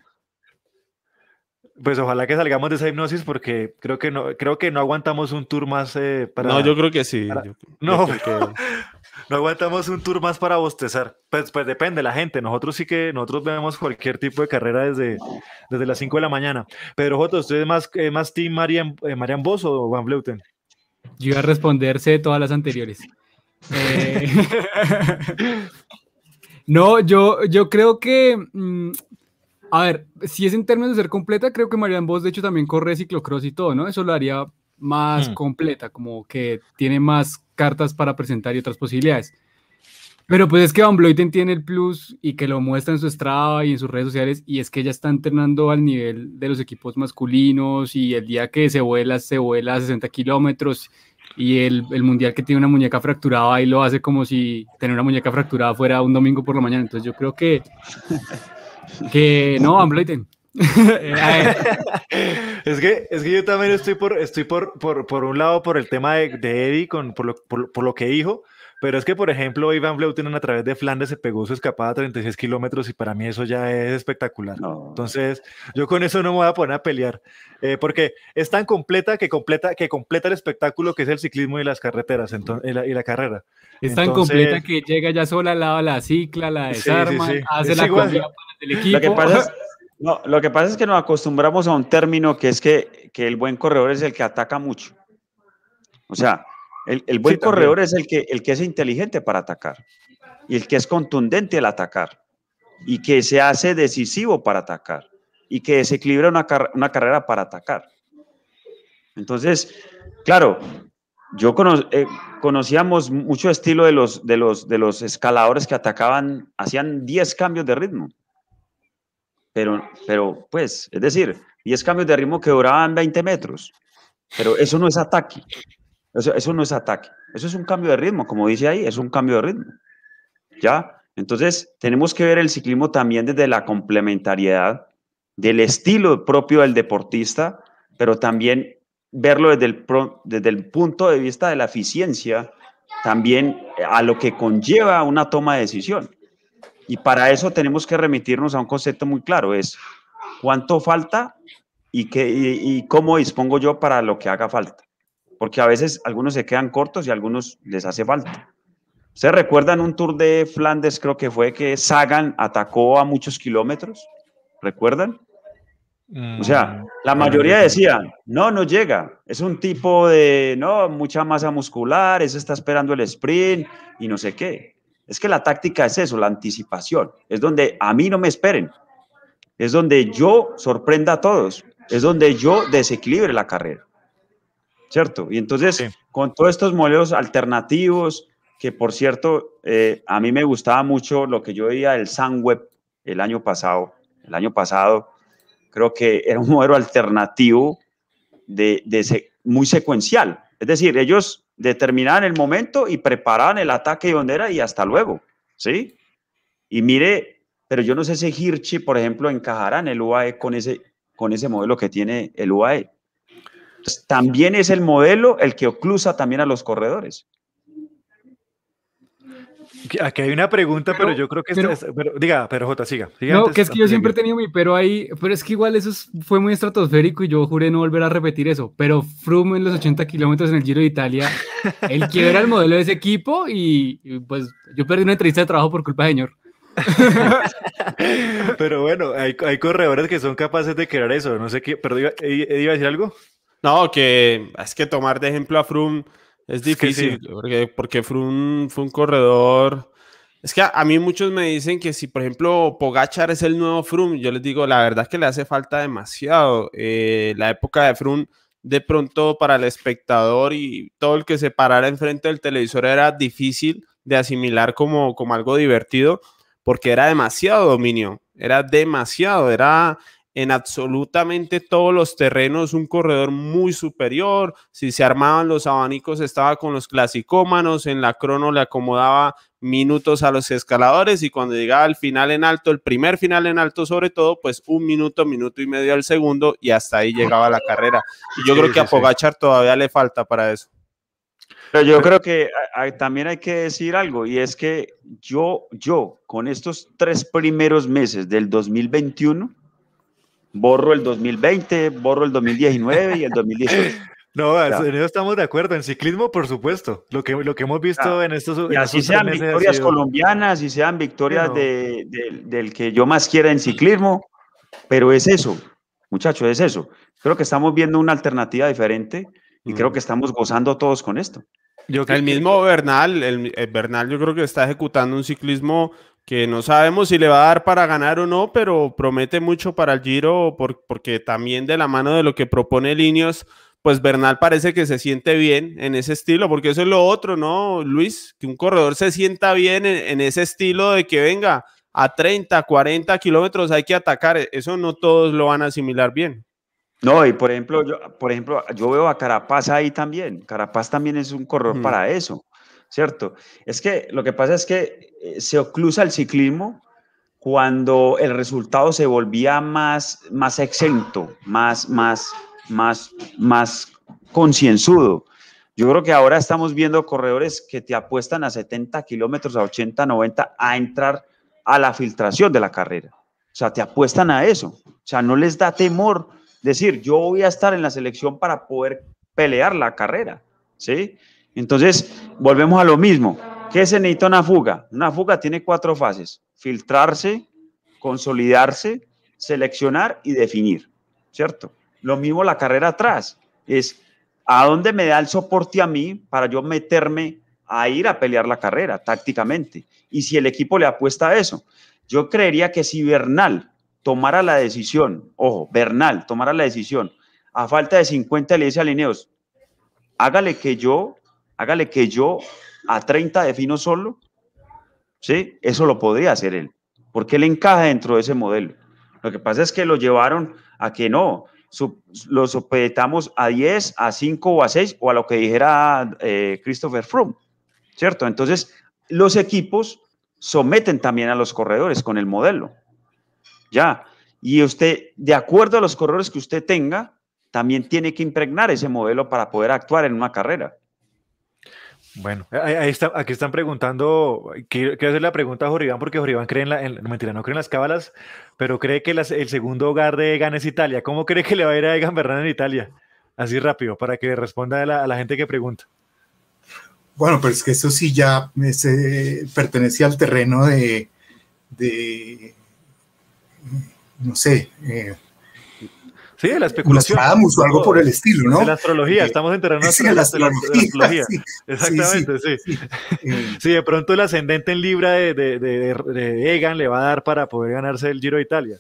Pues ojalá que salgamos de esa hipnosis porque creo que no, creo que no aguantamos un tour más eh, para. No, yo creo que sí. no, no aguantamos un tour más para bostezar. Pues, pues depende la gente. Nosotros sí que nosotros vemos cualquier tipo de carrera desde, desde las 5 de la mañana. Pedro Joto, ¿usted es más, eh, más Team Marian, eh, Marian Boss o Van Vleuten? Yo iba a responderse todas las anteriores. no, yo, yo creo que. Mm, a ver, si es en términos de ser completa, creo que Marian Vos de hecho también corre ciclocross y todo, ¿no? Eso lo haría más hmm. completa, como que tiene más cartas para presentar y otras posibilidades. Pero pues es que Van Bloiten tiene el plus y que lo muestra en su Strava y en sus redes sociales y es que ella está entrenando al nivel de los equipos masculinos y el día que se vuela, se vuela a 60 kilómetros y el, el, mundial que tiene una muñeca fracturada y lo hace como si tener una muñeca fracturada fuera un domingo por la mañana. Entonces yo creo que Que no, Van es, que, es que yo también estoy por, estoy por, por, por un lado por el tema de, de Eddie, con, por, lo, por, por, lo que dijo, pero es que, por ejemplo, Ivan Vleuten a través de Flandes se pegó su escapada a 36 kilómetros y para mí eso ya es espectacular. Entonces, yo con eso no me voy a poner a pelear, eh, porque es tan completa que completa, que completa el espectáculo que es el ciclismo y las carreteras y, la, carrera. Es tan completa que llega ya sola al lado de la cicla, la desarma, hace la comida del equipo. Lo que pasa es, no, lo que pasa es que nos acostumbramos a un término que es que, que el buen corredor es el que ataca mucho. O sea, el, buen corredor es el que, el que es inteligente para atacar y el que es contundente al atacar y que se hace decisivo para atacar y que desequilibra una, una carrera para atacar. Entonces, claro, yo eh, conocíamos mucho estilo de los, de, los, de los escaladores que atacaban, hacían 10 cambios de ritmo. Pero, pero, pues, es decir, 10 cambios de ritmo que duraban 20 metros. Pero eso no es ataque. Eso, eso no es ataque. Eso es un cambio de ritmo, como dice ahí, es un cambio de ritmo. ¿Ya? Entonces, tenemos que ver el ciclismo también desde la complementariedad del estilo propio del deportista, pero también verlo desde el, desde el punto de vista de la eficiencia, también a lo que conlleva una toma de decisión. Y para eso tenemos que remitirnos a un concepto muy claro, es cuánto falta y, qué, y, cómo dispongo yo para lo que haga falta. Porque a veces algunos se quedan cortos y a algunos les hace falta. ¿Ustedes recuerdan un tour de Flandes, creo que fue que Sagan atacó a muchos kilómetros? ¿Recuerdan? O sea, mm, la mayoría decían, no, no llega. Es un tipo de, no, mucha masa muscular, ese está esperando el sprint y no sé qué. Es que la táctica es eso, la anticipación. Es donde a mí no me esperen. Es donde yo sorprenda a todos. Es donde yo desequilibre la carrera. ¿Cierto? Y entonces, con todos estos modelos alternativos, que por cierto, eh, a mí me gustaba mucho lo que yo veía del Sunweb el año pasado. El año pasado creo que era un modelo alternativo de, de muy secuencial. Es decir, ellos determinaban el momento y preparaban el ataque de bandera y hasta luego, ¿sí? Y mire, pero yo no sé si Hirschi, por ejemplo, encajará en el UAE con ese, con ese modelo que tiene el UAE. también es el modelo el que oclusa también a los corredores. Aquí hay una pregunta, pero, yo creo que diga, pero J, siga. no, que es que yo siempre he tenido mi pero ahí, pero es que igual eso fue muy estratosférico y yo juré no volver a repetir eso. Pero Froome en los 80 kilómetros en el Giro de Italia, él quiebra el modelo de ese equipo y, pues yo perdí una entrevista de trabajo por culpa de señor. pero bueno, hay, hay, corredores que son capaces de crear eso. No sé qué, pero iba, iba a decir algo. No, que es que tomar de ejemplo a Froome es difícil, porque, porque fue, un, fue un corredor. Es que a, mí muchos me dicen que si, por ejemplo, Pogachar es el nuevo Froome, yo les digo, la verdad es que le hace falta demasiado. Eh, la época de Froome, de pronto para el espectador y todo el que se parara enfrente del televisor era difícil de asimilar como, como algo divertido, porque era demasiado dominio, era demasiado, era en absolutamente todos los terrenos un corredor muy superior. Si se armaban los abanicos, estaba con los clasicómanos. En la crono le acomodaba minutos a los escaladores y cuando llegaba al final en alto, el primer final en alto sobre todo, pues un minuto, minuto y medio al segundo y hasta ahí llegaba la carrera. Y yo creo que a Pogachar todavía le falta para eso. Pero yo creo que también hay que decir algo y es que yo, yo, con estos tres primeros meses del 2021, borro el 2020, borro el 2019 y el 2018. No, en eso estamos de acuerdo. En ciclismo, por supuesto. Lo que, lo que hemos visto en estos. Y así sean victorias colombianas y sean victorias de, del que yo más quiera en ciclismo, pero es eso, muchachos, es eso. Creo que estamos viendo una alternativa diferente y creo que estamos gozando todos con esto. Yo el mismo Bernal, el, el Bernal, yo creo que está ejecutando un ciclismo que no sabemos si le va a dar para ganar o no, pero promete mucho para el Giro porque también de la mano de lo que propone Linios, pues Bernal parece que se siente bien en ese estilo, porque eso es lo otro, ¿no, Luis? Que un corredor se sienta bien en, ese estilo de que venga a 30, 40 kilómetros hay que atacar, eso no todos lo van a asimilar bien. No, y por ejemplo, yo, por ejemplo, yo veo a Carapaz ahí también. Carapaz también es un corredor para eso. ¿Cierto? Es que lo que pasa es que eh, se oclusa el ciclismo cuando el resultado se volvía más, más exento, más, más, más, más concienzudo. Yo creo que ahora estamos viendo corredores que te apuestan a 70 kilómetros, a 80, 90, a entrar a la filtración de la carrera. O sea, te apuestan a eso. O sea, no les da temor decir, yo voy a estar en la selección para poder pelear la carrera. ¿Sí? Entonces, volvemos a lo mismo. ¿Qué se necesita una fuga? Una fuga tiene cuatro fases. Filtrarse, consolidarse, seleccionar y definir. ¿Cierto? Lo mismo la carrera atrás. Es ¿A dónde me da el soporte a mí para yo meterme a ir a pelear la carrera tácticamente? Y si el equipo le apuesta a eso, yo creería que si Bernal tomara la decisión, ojo, Bernal tomara la decisión, a falta de 50 le dice hágale que yo, hágale que yo a 30 defino solo, ¿sí? Eso lo podría hacer él, porque él encaja dentro de ese modelo. Lo que pasa es que lo llevaron a que no, lo sujetamos a 10, a 5 o a 6 o a lo que dijera eh, Christopher Froome, ¿cierto? Entonces, los equipos someten también a los corredores con el modelo, ¿ya? Y usted, de acuerdo a los corredores que usted tenga, también tiene que impregnar ese modelo para poder actuar en una carrera. Bueno, ahí está, aquí están preguntando, quiero, hacer la pregunta a Joribán porque Joribán cree en la, no mentira, no cree en las cábalas, pero cree que el segundo hogar de Egan es Italia. ¿Cómo cree que le va a ir a Egan Bernal en Italia? Así rápido, para que responda a la, gente que pregunta. Bueno, pero es que eso sí ya eh, pertenece al terreno de, de no sé, eh, Sí, de la especulación. o algo por el estilo, ¿no? De la astrología, estamos enterando sí, la astrología. Exactamente, sí. Sí, de pronto el ascendente en Libra de, de, de, Egan le va a dar para poder ganarse el Giro de Italia.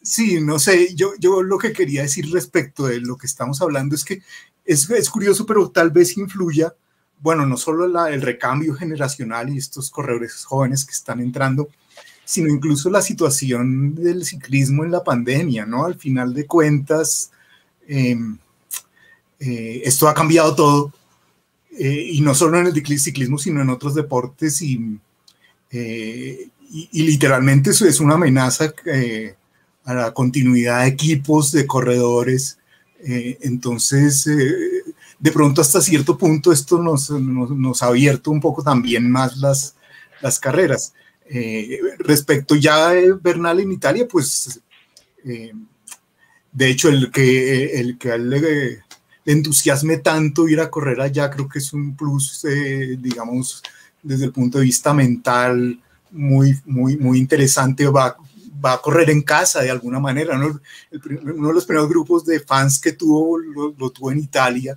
Sí, no sé, yo, yo lo que quería decir respecto de lo que estamos hablando es que es, es curioso, pero tal vez influya, bueno, no solo la, el recambio generacional y estos corredores jóvenes que están entrando, sino incluso la situación del ciclismo en la pandemia, ¿no? Al final de cuentas, em, eh, esto ha cambiado todo, eh, y no solo en el ciclismo, sino en otros deportes, y, eh, y, literalmente eso es una amenaza a la continuidad de equipos, de corredores. entonces, de pronto hasta cierto punto esto nos, nos, nos, ha abierto un poco también más las, las carreras. Eh, respecto ya de Bernal en Italia, pues eh, de hecho el que, el que le, entusiasme tanto ir a correr allá creo que es un plus, eh, digamos, desde el punto de vista mental muy, muy, muy interesante. Va, va a correr en casa de alguna manera. uno de los primeros grupos de fans que tuvo lo, lo tuvo en Italia.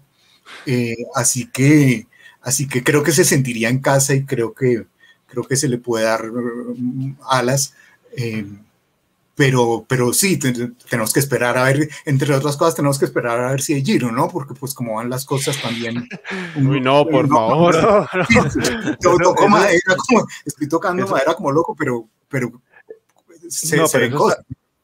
así, que, así que creo que se sentiría en casa y creo que, creo que se le puede dar mm, alas. Eh, pero, pero sí, tenemos que esperar a ver, entre otras cosas, tenemos que esperar a ver si hay giro, ¿no? Porque pues como van las cosas también. Uy, no, por favor. estoy tocando madera como loco, pero, pero se, no, Está,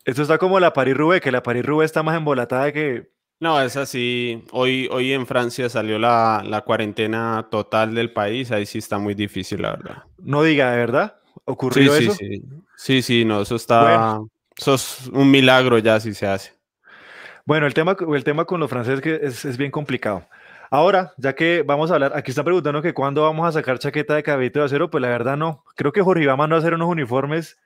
esto está como la Paris-Roubaix, que la Paris-Roubaix está más embolatada que, no, es así. Hoy, hoy en Francia salió la, la, cuarentena total del país. Ahí sí está muy difícil, la verdad. No diga, ¿de verdad? ¿Ocurrió sí, eso? Sí, sí. Sí, sí, no, eso está. Eso es un milagro ya si se hace. Bueno, el tema, el tema con los franceses que es, es bien complicado. Ahora, ya que vamos a hablar, aquí están preguntando que cuándo vamos a sacar chaqueta de cabito de acero, pues la verdad no. Creo que Jorge va a hacer unos uniformes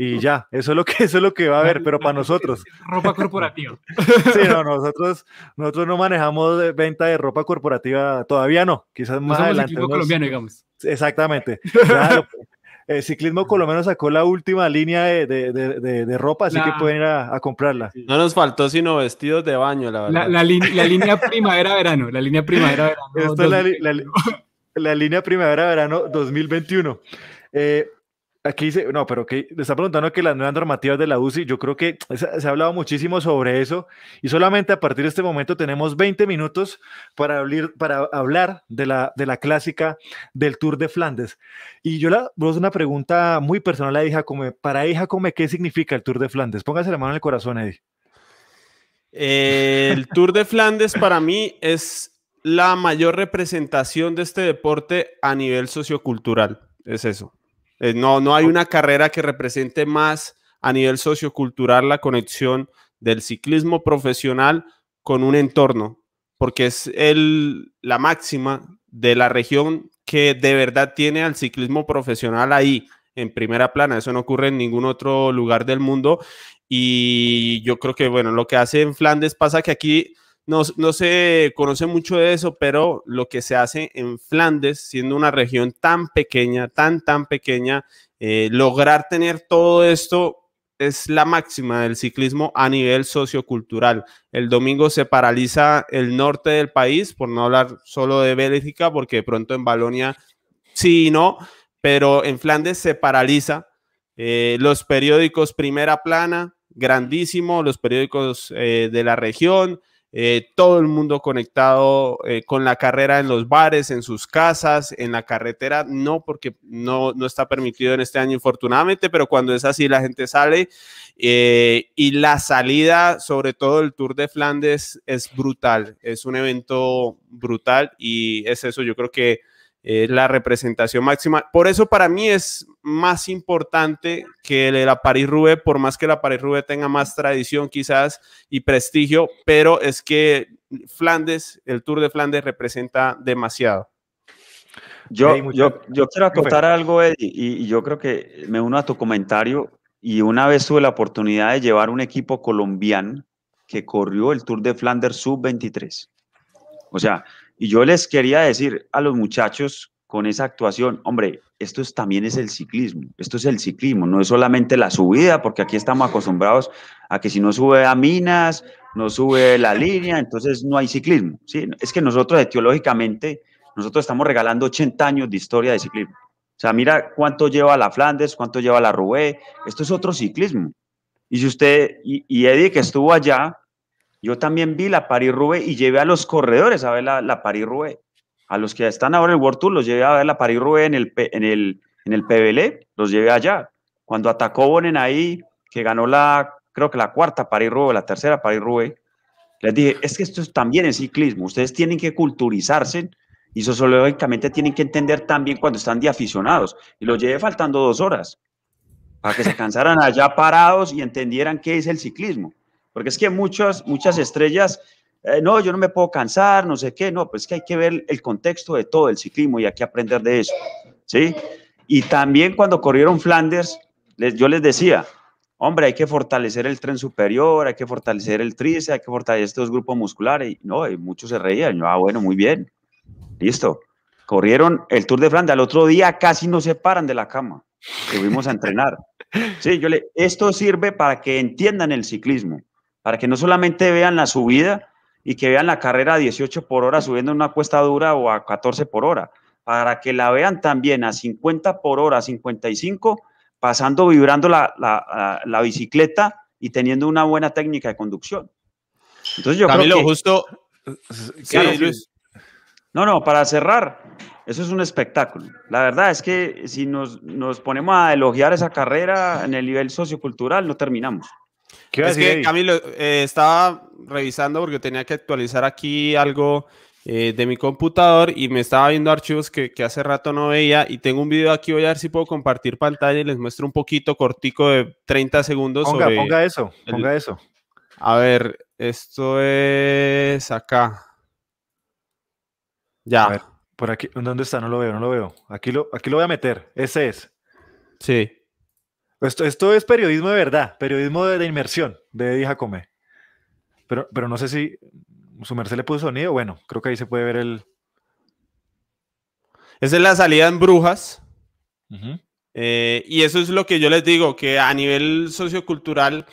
y ya, eso es lo que, eso es lo que va a haber, pero para nosotros. Ropa corporativa. Sí, no, nosotros, nosotros no manejamos venta de ropa corporativa, todavía no, quizás más adelante. Ciclismo colombiano, digamos. Exactamente. el ciclismo colombiano sacó la última línea de, de, de, de ropa, así que pueden ir a, comprarla. No nos faltó sino vestidos de baño, la verdad. La, la, línea primavera-verano, la línea primavera-verano. Esta es la, la, línea primavera-verano 2021. Eh, Aquí dice, no, pero que le está preguntando que las nuevas normativas de la UCI, yo creo que se, ha hablado muchísimo sobre eso y solamente a partir de este momento tenemos 20 minutos para, hablar, para hablar de la, de la clásica del Tour de Flandes. Y yo la voy una pregunta muy personal a hija come, para hija come, ¿qué significa el Tour de Flandes? Póngase la mano en el corazón, Eddie. el Tour de Flandes para mí es la mayor representación de este deporte a nivel sociocultural, es eso. Eh, no, no hay una carrera que represente más a nivel sociocultural la conexión del ciclismo profesional con un entorno, porque es el, la máxima de la región que de verdad tiene al ciclismo profesional ahí en primera plana. Eso no ocurre en ningún otro lugar del mundo. Y yo creo que, bueno, lo que hace en Flandes pasa que aquí no, no, se conoce mucho de eso, pero lo que se hace en Flandes, siendo una región tan pequeña, tan, tan pequeña, eh, lograr tener todo esto es la máxima del ciclismo a nivel sociocultural. El domingo se paraliza el norte del país, por no hablar solo de Bélgica, porque de pronto en Balonia sí y no, pero en Flandes se paraliza. Eh, los periódicos Primera Plana, grandísimo, los periódicos eh, de la región, eh, todo el mundo conectado eh, con la carrera en los bares, en sus casas, en la carretera, no porque no, no está permitido en este año infortunadamente, pero cuando es así la gente sale eh, y la salida, sobre todo el Tour de Flandes, es brutal, es un evento brutal y es eso, yo creo que es la representación máxima. Por eso para mí es más importante que la Paris-Roubaix, por más que la Paris-Roubaix tenga más tradición quizás y prestigio, pero es que Flandes, el Tour de Flandes representa demasiado. Yo, yo, yo quiero acotar algo, Eddie, y, yo creo que me uno a tu comentario. Y una vez tuve la oportunidad de llevar un equipo colombiano que corrió el Tour de Flanders sub-23. O sea, y yo les quería decir a los muchachos con esa actuación, hombre, esto también es el ciclismo, esto es el ciclismo, no es solamente la subida, porque aquí estamos acostumbrados a que si no sube a minas, no sube la línea, entonces no hay ciclismo. ¿sí? Es que nosotros etiológicamente, nosotros estamos regalando 80 años de historia de ciclismo. O sea, mira cuánto lleva la Flandes, cuánto lleva la Roubaix, esto es otro ciclismo. Y si usted, y, y Eddie que estuvo allá, yo también vi la Paris-Roubaix y llevé a los corredores a ver la, la Paris-Roubaix. A los que están ahora en el World Tour los llevé a ver la Paris-Roubaix en el, en, el, en el PBL, los llevé allá. Cuando atacó Bonen ahí, que ganó la, creo que la cuarta Paris-Roubaix, la tercera Paris-Roubaix, les dije, es que esto es también es ciclismo, ustedes tienen que culturizarse y sociológicamente tienen que entender también cuando están de aficionados. Y los llevé faltando dos horas para que se cansaran allá parados y entendieran qué es el ciclismo. Porque es que muchas, muchas estrellas, eh, no, yo no me puedo cansar, no sé qué, no, pues que hay que ver el contexto de todo el ciclismo y hay que aprender de eso, ¿sí? Y también cuando corrieron Flanders, les, yo les decía, hombre, hay que fortalecer el tren superior, hay que fortalecer el tríceps, hay que fortalecer estos grupos musculares, y no, y muchos se reían, yo, ah, bueno, muy bien, listo. Corrieron el Tour de Flanders, al otro día casi no se paran de la cama, fuimos a entrenar. Sí, yo le, esto sirve para que entiendan el ciclismo para que no solamente vean la subida y que vean la carrera a 18 por hora subiendo una cuesta dura o a 14 por hora, para que la vean también a 50 por hora, 55, pasando, vibrando la, la, la bicicleta y teniendo una buena técnica de conducción. Entonces yo creo que, justo... No, no, para cerrar, eso es un espectáculo. La verdad es que si nos, nos ponemos a elogiar esa carrera en el nivel sociocultural, no terminamos es que Camilo, eh, estaba revisando porque tenía que actualizar aquí algo eh, de mi computador y me estaba viendo archivos que, que, hace rato no veía y tengo un video aquí, voy a ver si puedo compartir pantalla y les muestro un poquito cortico de 30 segundos. Ponga, ponga eso, ponga eso. A ver, esto es acá. Ya. A ver, por aquí, ¿dónde está? No lo veo, no lo veo. Aquí lo, aquí lo voy a meter. Ese es. Sí. Esto, esto es periodismo de verdad, periodismo de, inmersión de Eddie Jacome. Pero, pero no sé si su merced le puso sonido. Bueno, creo que ahí se puede ver el. Esa es la salida en Brujas. Eh, y eso es lo que yo les digo, que a nivel sociocultural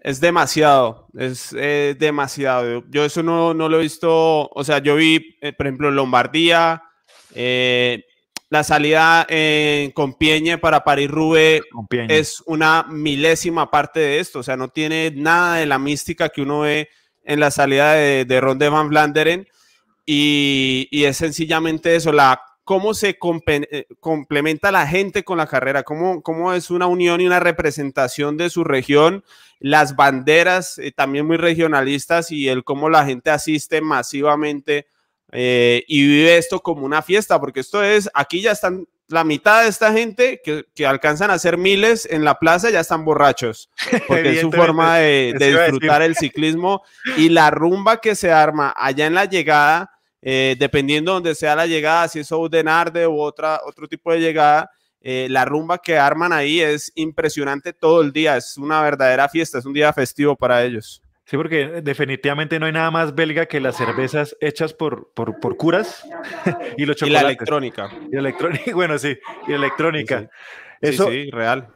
es demasiado, es eh, demasiado. Yo eso no, no, lo he visto, o sea, yo vi, eh, por ejemplo, Lombardía, la salida en Compiègne para París-Roubaix es una milésima parte de esto, o sea, no tiene nada de la mística que uno ve en la salida de, de Ronde van Vlaanderen. Y, es sencillamente eso, la cómo se eh, complementa la gente con la carrera, cómo, cómo, es una unión y una representación de su región, las banderas eh, también muy regionalistas y el cómo la gente asiste masivamente eh, y vive esto como una fiesta, porque esto es, aquí ya están la mitad de esta gente que, que, alcanzan a ser miles en la plaza ya están borrachos, porque es su forma de, disfrutar el ciclismo y la rumba que se arma allá en la llegada, eh, dependiendo donde sea la llegada, si es Oudenarde u otra, otro tipo de llegada, eh, la rumba que arman ahí es impresionante todo el día, es una verdadera fiesta, es un día festivo para ellos. Sí, porque definitivamente no hay nada más belga que las cervezas hechas por, por, por curas y los chocolates. Y la electrónica. Y electrónica, bueno, sí, y electrónica. Sí, Eso, sí, real.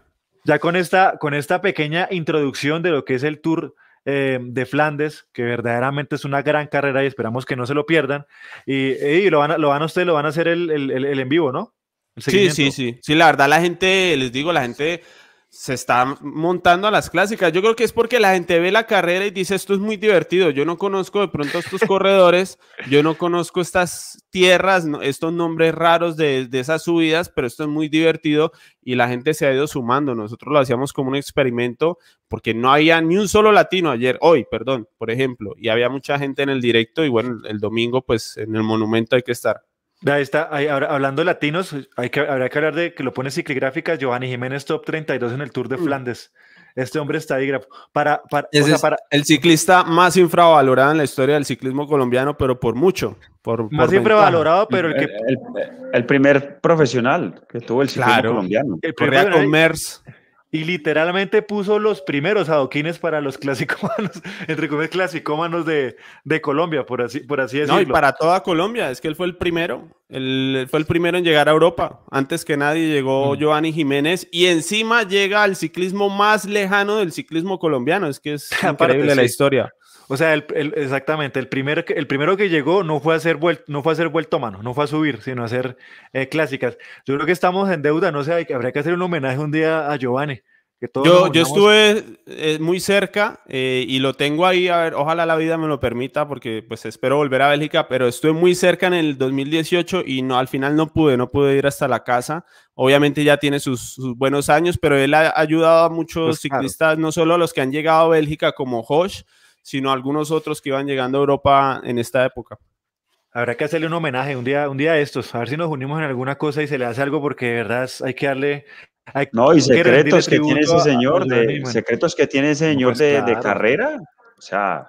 Ya con esta, con esta pequeña introducción de lo que es el Tour eh, de Flandes, que verdaderamente es una gran carrera y esperamos que no se lo pierdan. Y, y lo, van a, lo van a ustedes, lo van a hacer el, el, el en vivo, ¿no? Sí, sí, sí. Sí, la verdad, la gente, les digo, la gente se está montando a las clásicas. Yo creo que es porque la gente ve la carrera y dice, esto es muy divertido. Yo no conozco de pronto estos corredores, yo no conozco estas tierras, estos nombres raros de, de, esas subidas, pero esto es muy divertido y la gente se ha ido sumando. Nosotros lo hacíamos como un experimento porque no había ni un solo latino ayer, hoy, perdón, por ejemplo, y había mucha gente en el directo y bueno, el domingo pues en el monumento hay que estar. Ahí está, ahí, hablando de latinos, hay que, habrá que hablar de que lo pone Cicligráfica, Giovanni Jiménez top 32 en el Tour de mm. Flandes. Este hombre está ahí. Para, para, o para, el ciclista más infravalorado en la historia del ciclismo colombiano, pero por mucho. Por, más infravalorado, pero el que. El, el, primer profesional que tuvo el ciclismo colombiano. El primer con Mers y literalmente puso los primeros adoquines para los clasicómanos, entre comillas, clasicómanos de, de Colombia, por así, por así decirlo. No, y para toda Colombia, es que él fue el primero, él fue el primero en llegar a Europa. Antes que nadie llegó mm. Giovanni Jiménez y encima llega al ciclismo más lejano del ciclismo colombiano, es que es increíble la historia. O sea, el, exactamente, el, primer, el primero que llegó no fue a hacer vuelto, no fue a hacer vuelto mano, no fue a subir, sino a hacer eh, clásicas. Yo creo que estamos en deuda, no sé, habría que hacer un homenaje un día a Giovanni. Que yo, yo estuve eh, muy cerca eh, y lo tengo ahí, a ver, ojalá la vida me lo permita porque pues espero volver a Bélgica, pero estuve muy cerca en el 2018 y no, al final no pude, no pude ir hasta la casa. Obviamente ya tiene sus, buenos años, pero él ha ayudado a muchos pues ciclistas, no solo a los que han llegado a Bélgica como Josh, sino algunos otros que iban llegando a Europa en esta época. Habrá que hacerle un homenaje un día, un día a estos, a ver si nos unimos en alguna cosa y se le hace algo, porque de verdad hay que darle. no, y secretos que, tiene ese señor, de, secretos que tiene ese señor pues de, de, carrera. O sea,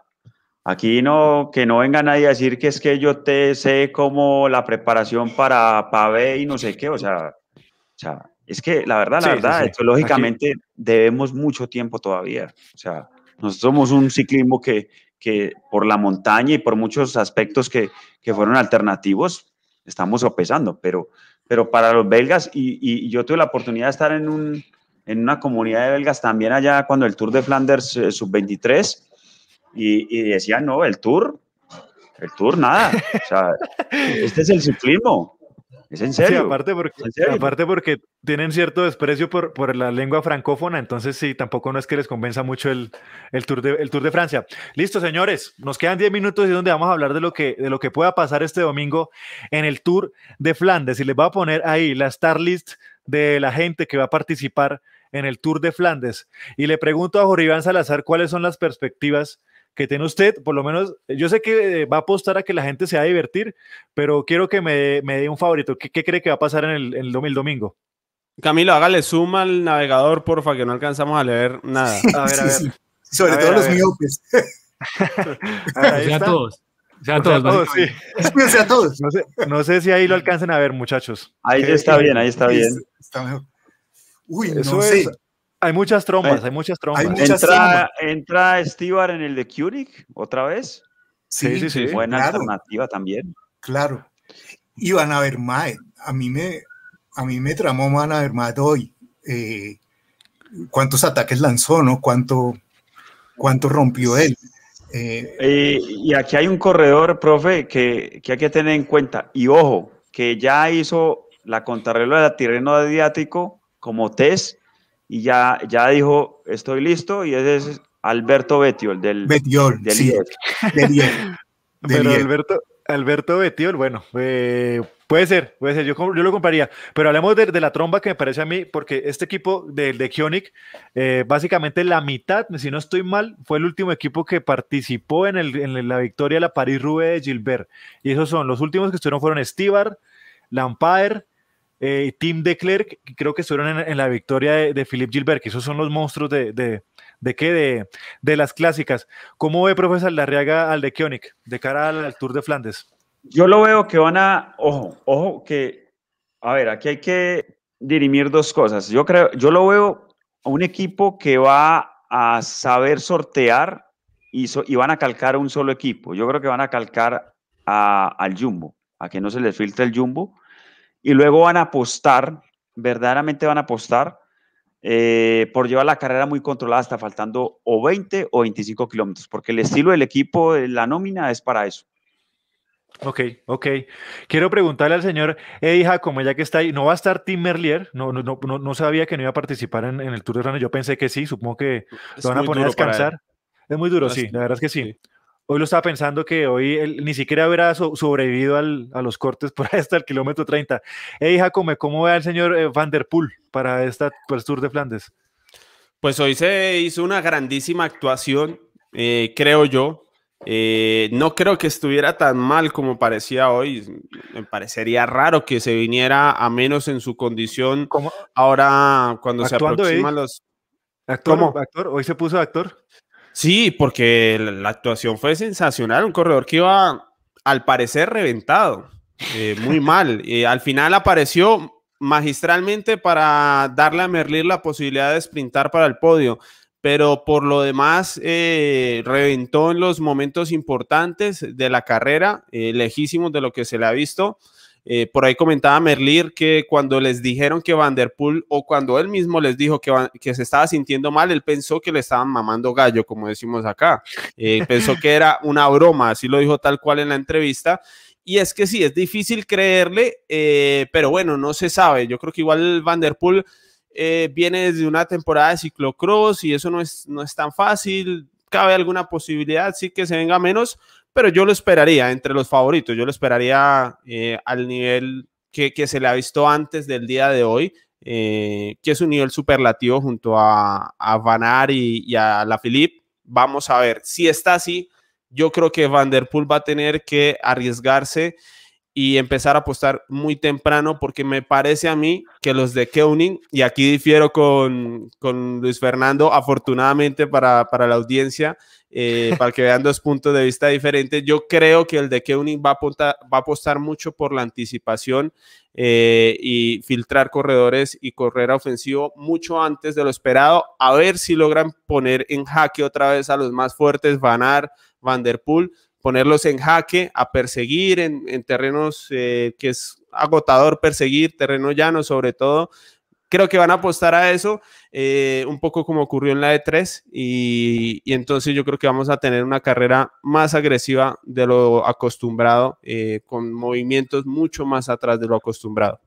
aquí no, que no venga nadie a decir que es que yo te sé como la preparación para pavé y no sé qué. O sea, o sea es que la verdad, la verdad, lógicamente debemos mucho tiempo todavía. O sea, nosotros somos un ciclismo que, que por la montaña y por muchos aspectos que, que fueron alternativos, estamos sopesando, pero, pero para los belgas, y, y, yo tuve la oportunidad de estar en, un, en una comunidad de belgas también allá cuando el Tour de Flanders eh, sub-23, y, y, decían, no, el Tour, el Tour nada, o sea, este es el ciclismo, es en serio. aparte porque, aparte porque tienen cierto desprecio por, por, la lengua francófona, entonces sí, tampoco no es que les convenza mucho el, el, tour, de, el tour de Francia. Listo, señores, nos quedan 10 minutos y donde vamos a hablar de lo, que, de lo que pueda pasar este domingo en el Tour de Flandes. Y les voy a poner ahí la star list de la gente que va a participar en el Tour de Flandes. Y le pregunto a Jorge Iván Salazar cuáles son las perspectivas que tiene usted, por lo menos, yo sé que eh, va a apostar a que la gente se va a divertir, pero quiero que me, dé un favorito. ¿Qué, cree que va a pasar en el, el, domingo? Camilo, hágale suma al navegador, porfa, que no alcanzamos a leer nada. A ver, a ver. Sobre todo los miopes. sea, todos. Sea, todos, todos sí. sea, todos. No sé, no sé, si ahí lo alcancen a ver, muchachos. Ahí está bien, ahí está bien. Está mejor. Uy, Eso no sé. Hay muchas trombas, hay, muchas trombas. entra, entra Stibar en el de Keurig otra vez. Sí, sí, sí. Buena alternativa también. Claro. Y Van Avermaet, a mí me, a mí me tramó Van Avermaet hoy. Eh, ¿Cuántos ataques lanzó, no? ¿Cuánto, cuánto rompió él? Eh, y aquí hay un corredor, profe, que, que, hay que tener en cuenta. Y ojo, que ya hizo la contrarreloj de terreno adiático como test y ya, ya dijo, estoy listo, y ese es Alberto Betiol del Betiol, del sí, Pero Alberto, Alberto Betiol, bueno, eh, puede ser, puede ser, yo, yo lo compraría, pero hablemos de, de, la tromba que me parece a mí, porque este equipo de, de Kionic, eh, básicamente la mitad, si no estoy mal, fue el último equipo que participó en, el, en la victoria de la París-Roubaix de Gilbert, y esos son, los últimos que estuvieron fueron Stibar, Lampaer, eh, Tim de Klerk, creo que estuvieron en, la victoria de, Philippe Gilbert, que esos son los monstruos de, de, de qué, de, de, las clásicas. ¿Cómo ve, profesor Larriaga, al de Koenig, de cara al, Tour de Flandes? Yo lo veo que van a, ojo, ojo, que, a ver, aquí hay que dirimir dos cosas. Yo creo, yo lo veo a un equipo que va a saber sortear y, y van a calcar un solo equipo. Yo creo que van a calcar a, al Jumbo, a que no se les filtre el Jumbo y luego van a apostar, verdaderamente van a apostar eh, por llevar la carrera muy controlada hasta faltando o 20 o 25 kilómetros, porque el estilo del equipo, la nómina es para eso. Ok, ok. Quiero preguntarle al señor Eddie como ya que está ahí, ¿no va a estar Tim Merlier? No, no, no, no sabía que no iba a participar en, el Tour de Rana. Yo pensé que sí, supongo que lo van a poner a descansar. Es muy duro, sí, la verdad es que sí. Hoy lo estaba pensando que hoy él ni siquiera habrá sobrevivido al, a los cortes por ahí hasta el kilómetro 30. Hey, Jacome, ¿cómo ve al señor eh, Van der Poel para esta el Tour de Flandes? Pues hoy se hizo una grandísima actuación, eh, creo yo. Eh, no creo que estuviera tan mal como parecía hoy. Me parecería raro que se viniera a menos en su condición. ¿Cómo? Ahora, cuando se aproximan los. ¿Actor, ¿Actor? ¿Hoy se puso actor? Sí, porque la actuación fue sensacional. Un corredor que iba, al parecer, reventado. Eh, muy mal. al final apareció magistralmente para darle a Merlir la posibilidad de sprintar para el podio. Pero por lo demás, eh, reventó en los momentos importantes de la carrera, eh, lejísimos de lo que se le ha visto. Eh, por ahí comentaba Merlir que cuando les dijeron que Vanderpool o cuando él mismo les dijo que, se estaba sintiendo mal, él pensó que le estaban mamando gallo, como decimos acá. Eh, pensó que era una broma, así lo dijo tal cual en la entrevista. Y es que sí, es difícil creerle, eh, pero bueno, no se sabe. Yo creo que igual Vanderpool viene desde una temporada de ciclocross y eso no es, no es tan fácil. Cabe alguna posibilidad, sí que se venga menos, pero yo lo esperaría entre los favoritos, yo lo esperaría eh, al nivel que, se le ha visto antes del día de hoy, eh, que es un nivel superlativo junto a, a Van y, a la Philippe. Vamos a ver, si está así, yo creo que Van Der Poel va a tener que arriesgarse y empezar a apostar muy temprano porque me parece a mí que los de Keuning, y aquí difiero con, con Luis Fernando, afortunadamente para, para la audiencia, eh, para que vean dos puntos de vista diferentes, yo creo que el de Keuning va a, va a apostar mucho por la anticipación eh, y filtrar corredores y correr ofensivo mucho antes de lo esperado, a ver si logran poner en jaque otra vez a los más fuertes, Van Van ponerlos en jaque, a perseguir en, terrenos eh, que es agotador perseguir, terreno llano sobre todo. Creo que van a apostar a eso, eh, un poco como ocurrió en la E3, y, entonces yo creo que vamos a tener una carrera más agresiva de lo acostumbrado, eh, con movimientos mucho más atrás de lo acostumbrado.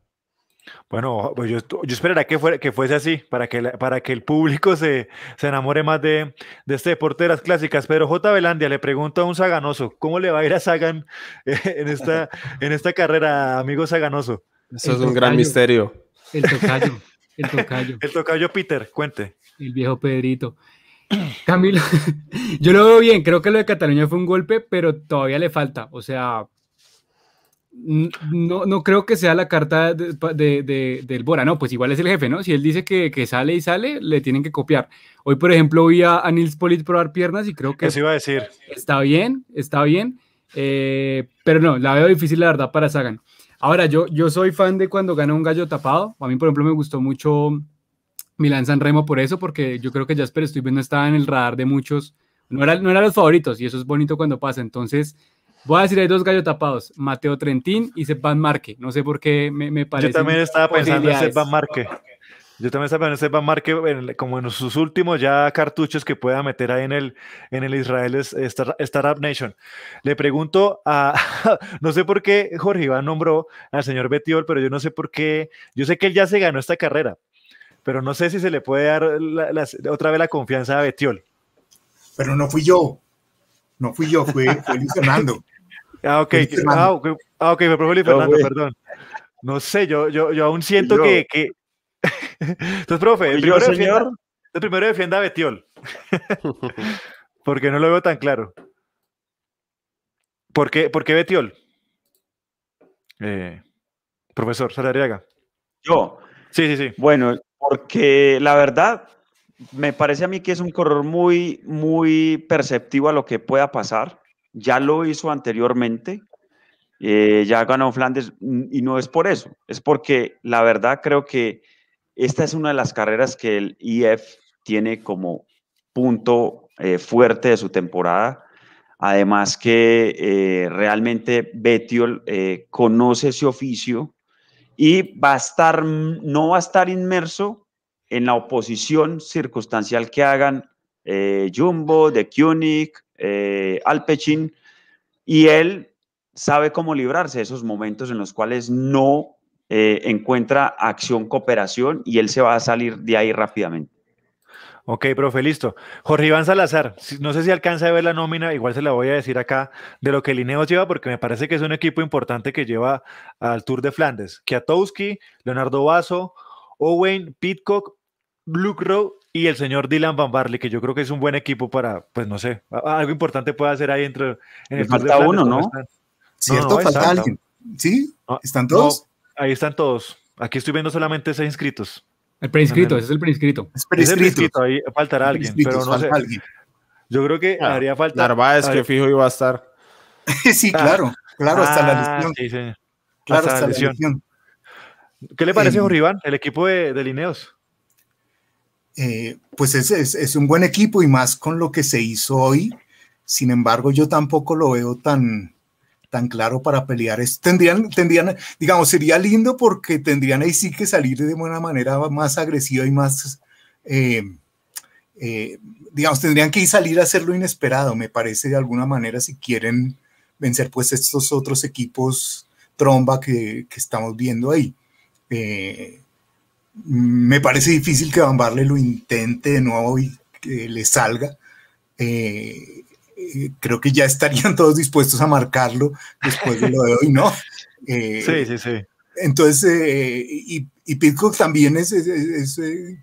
Bueno, pues yo, yo esperaría que, fuera, que fuese así, para que, para que el público se, se enamore más de, de, este deporte de las clásicas. Pero J. Belandia le pregunto a un Saganoso, ¿cómo le va a ir a Sagan en, esta, en esta carrera, amigo Saganoso? Eso es un gran misterio. El tocayo, el tocayo. El tocayo Peter, cuente. El viejo Pedrito. Camilo, yo lo veo bien, creo que lo de Cataluña fue un golpe, pero todavía le falta. O sea, no, no creo que sea la carta de, del Bora, no, pues igual es el jefe, ¿no? Si él dice que, sale y sale, le tienen que copiar. Hoy, por ejemplo, vi a, Nils Polit probar piernas y creo que... Eso iba a decir. Está bien, está bien, eh, pero no, la veo difícil, la verdad, para Sagan. Ahora, yo, yo soy fan de cuando gana un gallo tapado. A mí, por ejemplo, me gustó mucho Milan San Remo por eso, porque yo creo que Jasper estoy viendo estaba en el radar de muchos. No era, no eran los favoritos y eso es bonito cuando pasa. Entonces, Voy a decir, hay dos gallos tapados, Mateo Trentín y Sepp Marque. No sé por qué me, me parece. Yo también estaba pensando en Sepp Marque. Yo también estaba pensando en Sepp Marque como en sus últimos ya cartuchos que pueda meter ahí en el, en el Israel Startup Nation. Le pregunto a, no sé por qué Jorge Iván nombró al señor Betiol, pero yo no sé por qué, yo sé que él ya se ganó esta carrera, pero no sé si se le puede dar otra vez la confianza a Betiol. Pero no fui yo, no fui yo, fue, fue Luis Fernando. Ah, ok, ah, okay. ah, okay me Luis Fernando, perdón. No sé, yo, yo, yo aún siento que, que... Entonces, profe, el primero, defienda, el primero defienda a Betiol. Porque no lo veo tan claro. ¿Por qué, por qué Betiol? Eh, profesor Salariaga. Yo. Sí, sí, sí. Bueno, porque la verdad, me parece a mí que es un corredor muy, muy perceptivo a lo que pueda pasar. Ya lo hizo anteriormente. Eh, ya ganó Flandes y no es por eso, es porque la verdad creo que esta es una de las carreras que el IF tiene como punto eh, fuerte de su temporada. Además que eh, realmente Betiol conoce ese oficio y va a estar, no va a estar inmerso en la oposición circunstancial que hagan Jumbo, De Koenig, Alpecin, y él sabe cómo librarse de esos momentos en los cuales no eh, encuentra acción, cooperación y él se va a salir de ahí rápidamente. Ok, profe, listo. Jorge Iván Salazar, no sé si alcanza a ver la nómina, igual se la voy a decir acá, de lo que el Ineos lleva, porque me parece que es un equipo importante que lleva al Tour de Flandes. Kiatowski, Leonardo Basso, Owen, Pitcock, Luke Rowe y el señor Dylan Van Barley, que yo creo que es un buen equipo para, pues no sé, algo importante puede hacer ahí dentro. En el falta uno, ¿no? ¿Cierto? ¿Falta alguien? ¿Sí? ¿Están todos? ahí están todos. Aquí estoy viendo solamente seis inscritos. El preinscrito, ese es el preinscrito. Es preinscrito. ahí faltará alguien, pero no sé. Yo creo que ah, haría falta. Narváez, que fijo iba a estar. sí, claro, claro, hasta la ah, lesión. Sí, sí. Claro, hasta, la lesión. ¿Qué le parece, eh, Jorge Iván, el equipo de, de Lineos? Eh, pues es, es, un buen equipo y más con lo que se hizo hoy. Sin embargo, yo tampoco lo veo tan, tan claro para pelear. tendrían, tendrían, digamos, sería lindo porque tendrían ahí sí que salir de buena manera más agresiva y más, eh, eh, digamos, tendrían que salir a hacer lo inesperado, me parece de alguna manera, si quieren vencer pues estos otros equipos tromba que, estamos viendo ahí. Me parece difícil que Van Barle lo intente de nuevo y que le salga. Eh, creo que ya estarían todos dispuestos a marcarlo después de lo de hoy, ¿no? Eh, sí, sí, sí. Entonces, eh, y, y, Pitcock también es,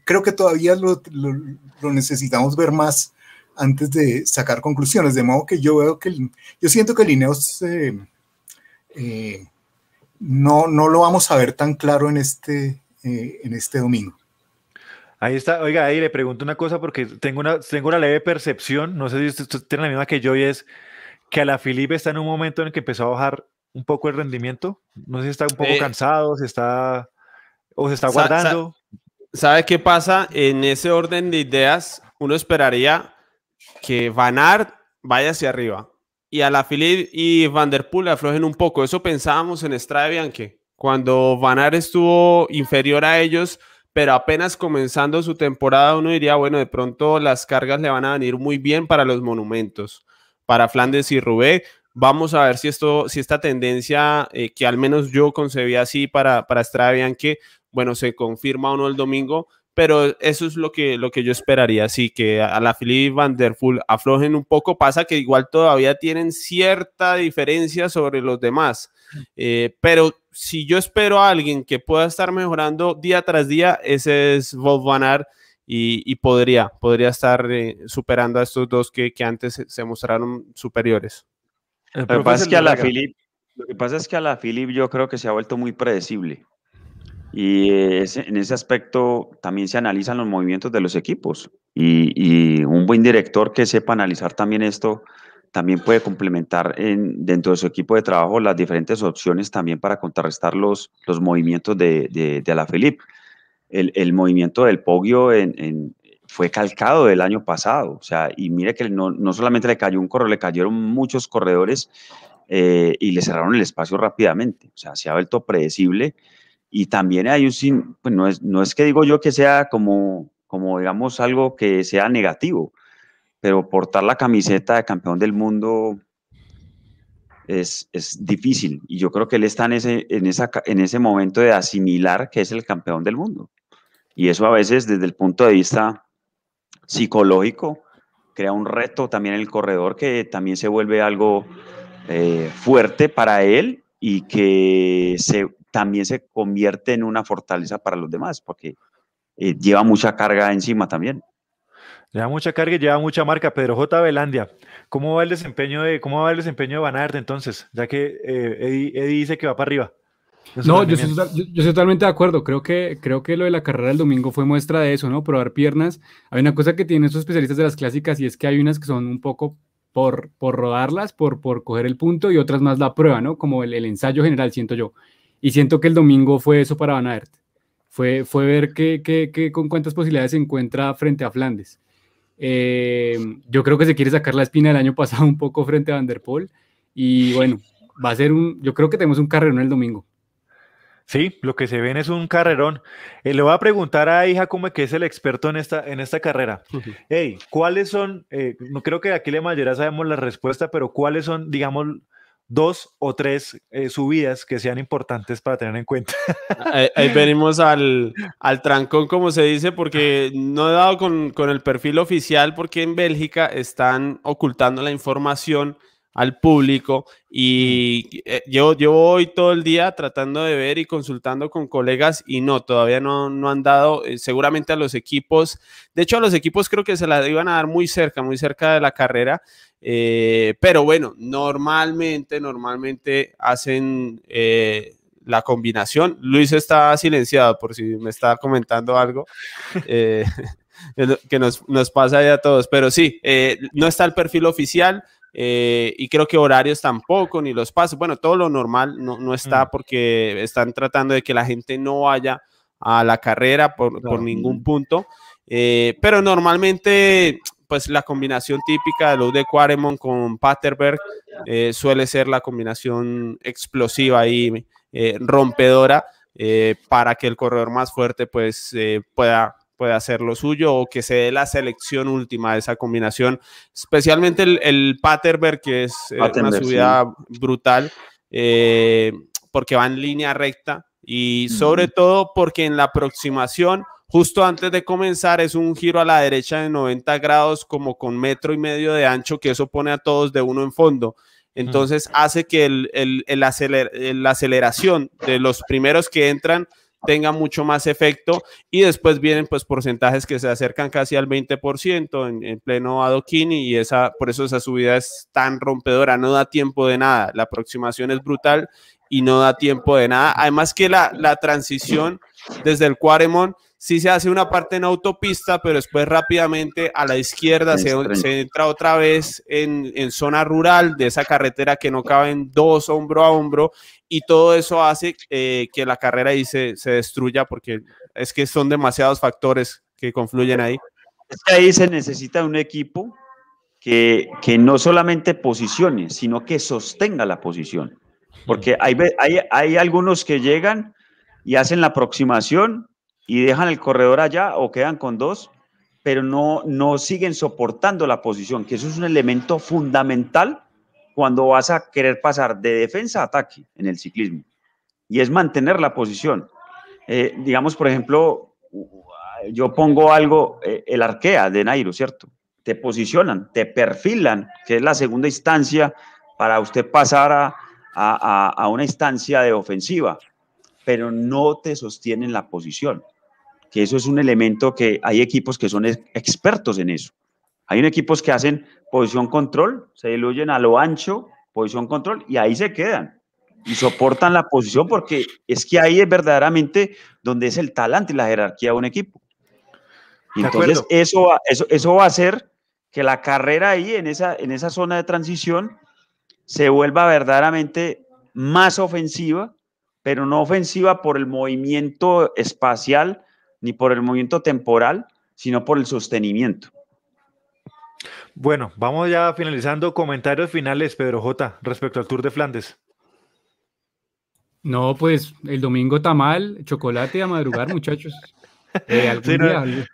creo que todavía lo, lo, necesitamos ver más antes de sacar conclusiones, de modo que yo veo que, yo siento que el Ineos no, no lo vamos a ver tan claro en este, en este domingo. Ahí está, oiga, ahí le pregunto una cosa porque tengo una, tengo una leve percepción, no sé si usted tiene la misma que yo y es que a la Filipe está en un momento en el que empezó a bajar un poco el rendimiento, no sé si está un poco eh, cansado, si está o se está guardando. ¿Sabe qué pasa? En ese orden de ideas, uno esperaría que Van Aert vaya hacia arriba y a la y Van der Poel aflojen un poco. Eso pensábamos en Strade Bianche. Cuando Van Aert estuvo inferior a ellos, pero apenas comenzando su temporada uno diría, bueno, de pronto las cargas le van a venir muy bien para los monumentos, para Flandes y Rubé. Vamos a ver si, esto, si esta tendencia eh, que al menos yo concebía así para, para Strada que bueno, se confirma o no el domingo, pero eso es lo que, lo que yo esperaría, así que a la Philip Van der Poel aflojen un poco, pasa que igual todavía tienen cierta diferencia sobre los demás, eh, pero si yo espero a alguien que pueda estar mejorando día tras día, ese es Wolf Van Aert y, podría, podría estar eh, superando a estos dos que, antes se, mostraron superiores. Lo que, pasa es que a la Philip, lo que pasa es que a la Philip yo creo que se ha vuelto muy predecible. Y en ese aspecto también se analizan los movimientos de los equipos. y, un buen director que sepa analizar también esto también puede complementar en, dentro de su equipo de trabajo las diferentes opciones también para contrarrestar los, los movimientos de, de, de Alaphilippe. El, el, movimiento del Poggio en, fue calcado del año pasado, o sea, y mire que no, no solamente le cayó un corredor, le cayeron muchos corredores eh, y le cerraron el espacio rápidamente, o sea, se ha vuelto predecible y también hay un, pues no es, no es que digo yo que sea como, como digamos algo que sea negativo, pero portar la camiseta de campeón del mundo es, es, difícil. Y yo creo que él está en ese, en, en ese momento de asimilar que es el campeón del mundo. Y eso a veces desde el punto de vista psicológico crea un reto también en el corredor que también se vuelve algo eh, fuerte para él y que se, también se convierte en una fortaleza para los demás, porque eh, lleva mucha carga encima también. Lleva mucha carga y lleva mucha marca. Pedro J. Belandia, ¿cómo va el desempeño de, cómo va el desempeño de Van Aert entonces? Ya que eh, Eddie, dice que va para arriba. No, yo estoy, totalmente de acuerdo. Creo que, creo que lo de la carrera del domingo fue muestra de eso, ¿no? Probar piernas. Hay una cosa que tienen estos especialistas de las clásicas y es que hay unas que son un poco por, por rodarlas, por, por coger el punto y otras más la prueba, ¿no? Como el, ensayo general, siento yo. Y siento que el domingo fue eso para Van Aert. Fue, fue ver que, con cuántas posibilidades se encuentra frente a Flandes. Eh, yo creo que se quiere sacar la espina del año pasado un poco frente a Van der Poel. Y bueno, va a ser un, yo creo que tenemos un carrerón el domingo. Sí, lo que se ven es un carrerón. Eh, le voy a preguntar a hija como que es el experto en esta, en esta carrera. Hey, ¿cuáles son? Eh, no creo que aquí la mayoría sabemos la respuesta, pero ¿cuáles son, digamos, dos o tres eh, subidas que sean importantes para tener en cuenta? ahí, venimos al, al, trancón, como se dice, porque no he dado con, con el perfil oficial, porque en Bélgica están ocultando la información al público y eh, yo, yo voy todo el día tratando de ver y consultando con colegas y no, todavía no, no han dado, eh, seguramente a los equipos, de hecho a los equipos creo que se la iban a dar muy cerca, muy cerca de la carrera, eh, pero bueno, normalmente, normalmente hacen la combinación. Luis está silenciado por si me está comentando algo. que nos, nos, pasa ya a todos, pero sí, no está el perfil oficial, eh, y creo que horarios tampoco, ni los pasos, bueno, todo lo normal no, no está mm. porque están tratando de que la gente no vaya a la carrera por, por ningún punto, eh, pero normalmente pues la combinación típica de los de Quaremont con Paterberg eh, suele ser la combinación explosiva y rompedora para que el corredor más fuerte pues pueda puede hacer lo suyo o que se dé la selección última de esa combinación, especialmente el, el Paterberg, que es eh, una subida brutal, eh, porque va en línea recta y sobre todo porque en la aproximación, justo antes de comenzar, es un giro a la derecha de 90 grados, como con metro y medio de ancho, que eso pone a todos de uno en fondo. Entonces hace que el, el, la aceleración de los primeros que entran tenga mucho más efecto y después vienen pues porcentajes que se acercan casi al 20% en, en, pleno adoquín y esa, por eso esa subida es tan rompedora, no da tiempo de nada, la aproximación es brutal y no da tiempo de nada, además que la, la transición desde el Cuaremont sí se hace una parte en autopista, pero después rápidamente a la izquierda se, entra otra vez en, en, zona rural de esa carretera que no caben dos hombro a hombro y todo eso hace eh, que la carrera ahí se, se, destruya porque es que son demasiados factores que confluyen ahí. Es que ahí se necesita un equipo que, que no solamente posicione, sino que sostenga la posición. Porque hay, hay, hay algunos que llegan y hacen la aproximación y dejan el corredor allá o quedan con dos, pero no, no siguen soportando la posición, que eso es un elemento fundamental cuando vas a querer pasar de defensa a ataque en el ciclismo, y es mantener la posición. Eh, digamos, por ejemplo, yo pongo algo, eh, el arquea de Nairo, ¿cierto? Te posicionan, te perfilan, que es la segunda instancia para usted pasar a, a, a una instancia de ofensiva, pero no te sostienen la posición, que eso es un elemento que hay equipos que son expertos en eso. Hay equipos que hacen posición control, se diluyen a lo ancho, posición control, y ahí se quedan y soportan la posición porque es que ahí es verdaderamente donde es el talante y la jerarquía de un equipo. entonces eso, eso, eso va a hacer que la carrera ahí en esa, en esa zona de transición se vuelva verdaderamente más ofensiva, pero no ofensiva por el movimiento espacial ni por el movimiento temporal, sino por el sostenimiento. Bueno, vamos ya finalizando. Comentarios finales, Pedro J, respecto al Tour de Flandes. No, pues el domingo tamal, chocolate a madrugar, muchachos. Eh, algún día, no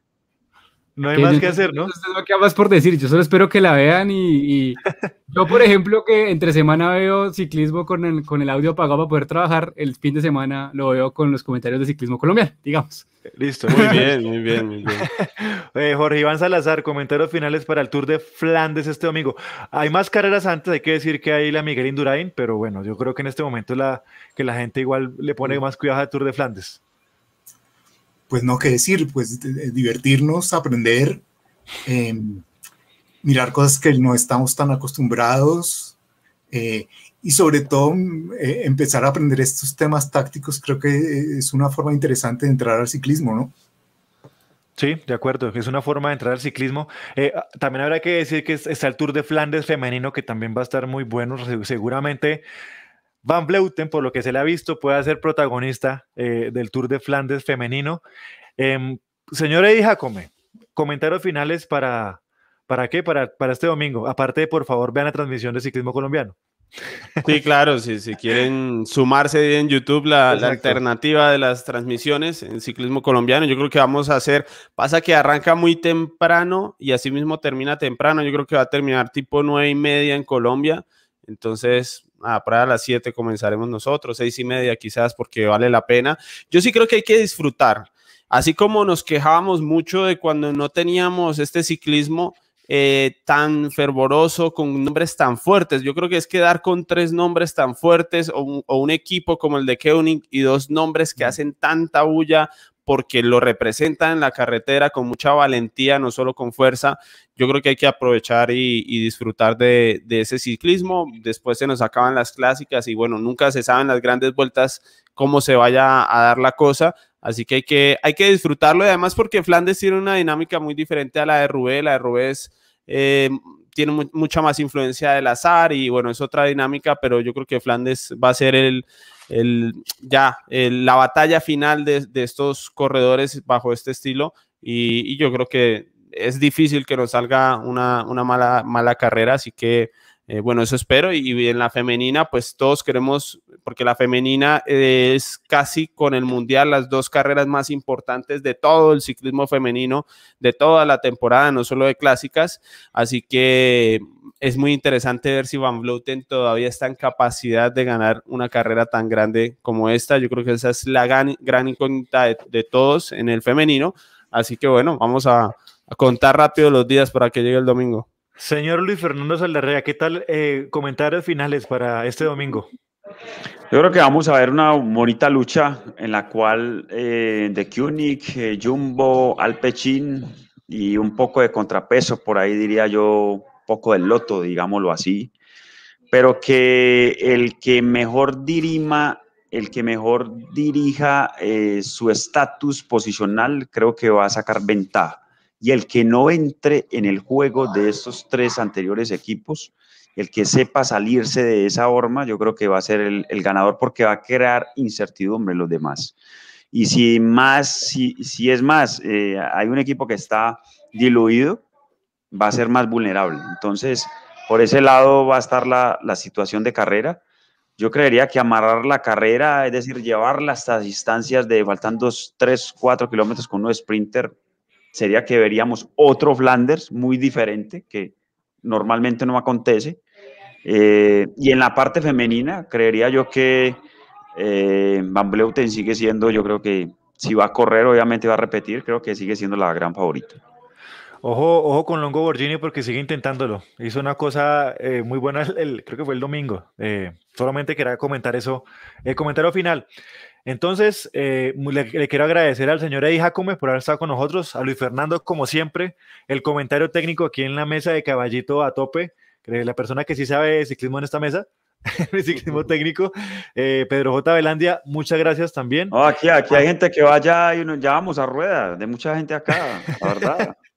hay más que hacer, ¿no? No queda más por decir, yo solo espero que la vean y, yo, por ejemplo, que entre semana veo ciclismo con el, con el audio apagado para poder trabajar, el fin de semana lo veo con los comentarios de ciclismo colombiano, digamos. Listo. Muy bien, muy bien, muy bien. Eh, Jorge Iván Salazar, comentarios finales para el Tour de Flandes este domingo. Hay más carreras antes, hay que decir que hay la Miguel Indurain, pero bueno, yo creo que en este momento la, que la gente igual le pone más cuidado al Tour de Flandes pues no qué decir, pues divertirnos, aprender, em, mirar cosas que no estamos tan acostumbrados, Eh, y sobre todo eh, empezar a aprender estos temas tácticos creo que es una forma interesante de entrar al ciclismo, ¿no? Sí, de acuerdo, es una forma de entrar al ciclismo. Eh, también habrá que decir que está el Tour de Flandes femenino que también va a estar muy bueno. Seguramente Van Vleuten, por lo que se le ha visto, puede ser protagonista del Tour de Flandes femenino. Em, señor Eddie Jacome, comentarios finales para, ¿Para qué? Para, para este domingo. Aparte, por favor, vean la transmisión de ciclismo colombiano. Sí, claro, si, si quieren sumarse en YouTube la, alternativa de las transmisiones en ciclismo colombiano, yo creo que vamos a hacer, pasa que arranca muy temprano y así mismo termina temprano, yo creo que va a terminar tipo nueve y media en Colombia, entonces para las siete comenzaremos nosotros, seis y media quizás porque vale la pena. Yo sí creo que hay que disfrutar, así como nos quejábamos mucho de cuando no teníamos este ciclismo, eh, tan fervoroso, con nombres tan fuertes. Yo creo que es quedar con tres nombres tan fuertes o un, equipo como el de Koenig y dos nombres que hacen tanta bulla porque lo representan en la carretera con mucha valentía, no solo con fuerza. Yo creo que hay que aprovechar y, disfrutar de, ese ciclismo. Después se nos acaban las clásicas y bueno, nunca se saben las grandes vueltas cómo se vaya a dar la cosa. Así que hay que, hay que disfrutarlo y además porque Flandes tiene una dinámica muy diferente a la de Rubé. La de Rubé eh, tiene mucha más influencia del azar y bueno, es otra dinámica, pero yo creo que Flandes va a ser el, ya la batalla final de, estos corredores bajo este estilo y, y, yo creo que es difícil que nos salga una, mala, carrera, así que eh, bueno, eso espero. Y, en la femenina, pues todos queremos, porque la femenina es casi con el mundial las dos carreras más importantes de todo el ciclismo femenino, de toda la temporada, no solo de clásicas. Así que es muy interesante ver si Van Vleuten todavía está en capacidad de ganar una carrera tan grande como esta. Yo creo que esa es la gran, incógnita de, todos en el femenino. Así que bueno, vamos a contar rápido los días para que llegue el domingo. Señor Luis Fernando Saldarrea, ¿qué tal eh, comentarios finales para este domingo? Yo creo que vamos a ver una bonita lucha en la cual eh, de Koenig, eh, Jumbo, Alpecin y un poco de contrapeso, por ahí diría yo, poco del loto, digámoslo así, pero que el que mejor dirima, el que mejor dirija su estatus posicional, creo que va a sacar ventaja y el que no entre en el juego de estos tres anteriores equipos, el que sepa salirse de esa horma, yo creo que va a ser el, ganador porque va a crear incertidumbre en los demás. Y si más, si, si es más, eh, hay un equipo que está diluido, va a ser más vulnerable. Entonces, por ese lado va a estar la, la situación de carrera. Yo creería que amarrar la carrera, es decir, llevarla hasta distancias de faltando 3, 4 kilómetros con un sprinter, sería que veríamos otro Flanders muy diferente, que normalmente no acontece. Eh, y en la parte femenina, creería yo que eh, Van Bleuten sigue siendo, yo creo que si va a correr, obviamente va a repetir, creo que sigue siendo la gran favorita. Ojo, ojo con Longo Borgini porque sigue intentándolo. Hizo una cosa eh, muy buena, el, creo que fue el domingo. solamente quería comentar eso. El comentario final. Entonces, eh, le, quiero agradecer al señor Eddie Jacome por haber estado con nosotros, a Luis Fernando, como siempre, el comentario técnico aquí en la mesa de Caballito a tope, la persona que sí sabe de ciclismo en esta mesa, el ciclismo técnico, eh, Pedro J. Velandia, muchas gracias también. aquí, aquí hay gente que vaya y ya vamos a rueda, de mucha gente acá, la verdad.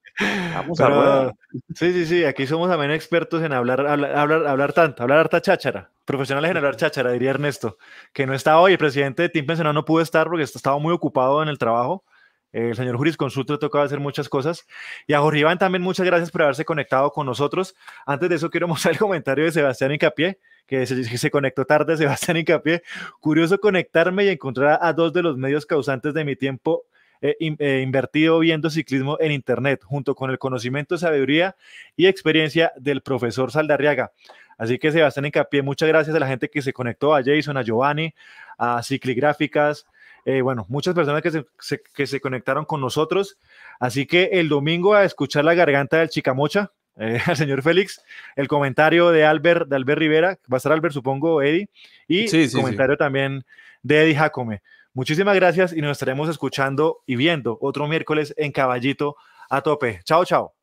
Vamos a. Sí, sí, sí, aquí somos también expertos en hablar, hablar, hablar, tanto, hablar harta cháchara profesionales en hablar cháchara, diría Ernesto, que no está hoy. El presidente de Team Pensionado no pudo estar porque estaba muy ocupado en el trabajo. El señor jurisconsulto le tocaba hacer muchas cosas. Y a Jorge Iván también muchas gracias por haberse conectado con nosotros. Antes de eso quiero mostrar el comentario de Sebastián Incapié, que se, conectó tarde, Sebastián Incapié. Curioso conectarme y encontrar a dos de los medios causantes de mi tiempo eh, eh, invertido viendo ciclismo en Internet, junto con el conocimiento, sabiduría y experiencia del profesor Saldarriaga. Así que Sebastián Encapié, muchas gracias a la gente que se conectó, a Jason, a Giovanni, a Cicligráficas, eh, bueno, muchas personas que se, que se, conectaron con nosotros. Así que el domingo a escuchar la garganta del Chicamocha, eh, al señor Félix, el comentario de Albert, de Albert Rivera, va a estar Albert, supongo, Eddie, y el comentario también de Eddie Jacome. Muchísimas gracias y nos estaremos escuchando y viendo otro miércoles en Caballito a tope. Chao, chao.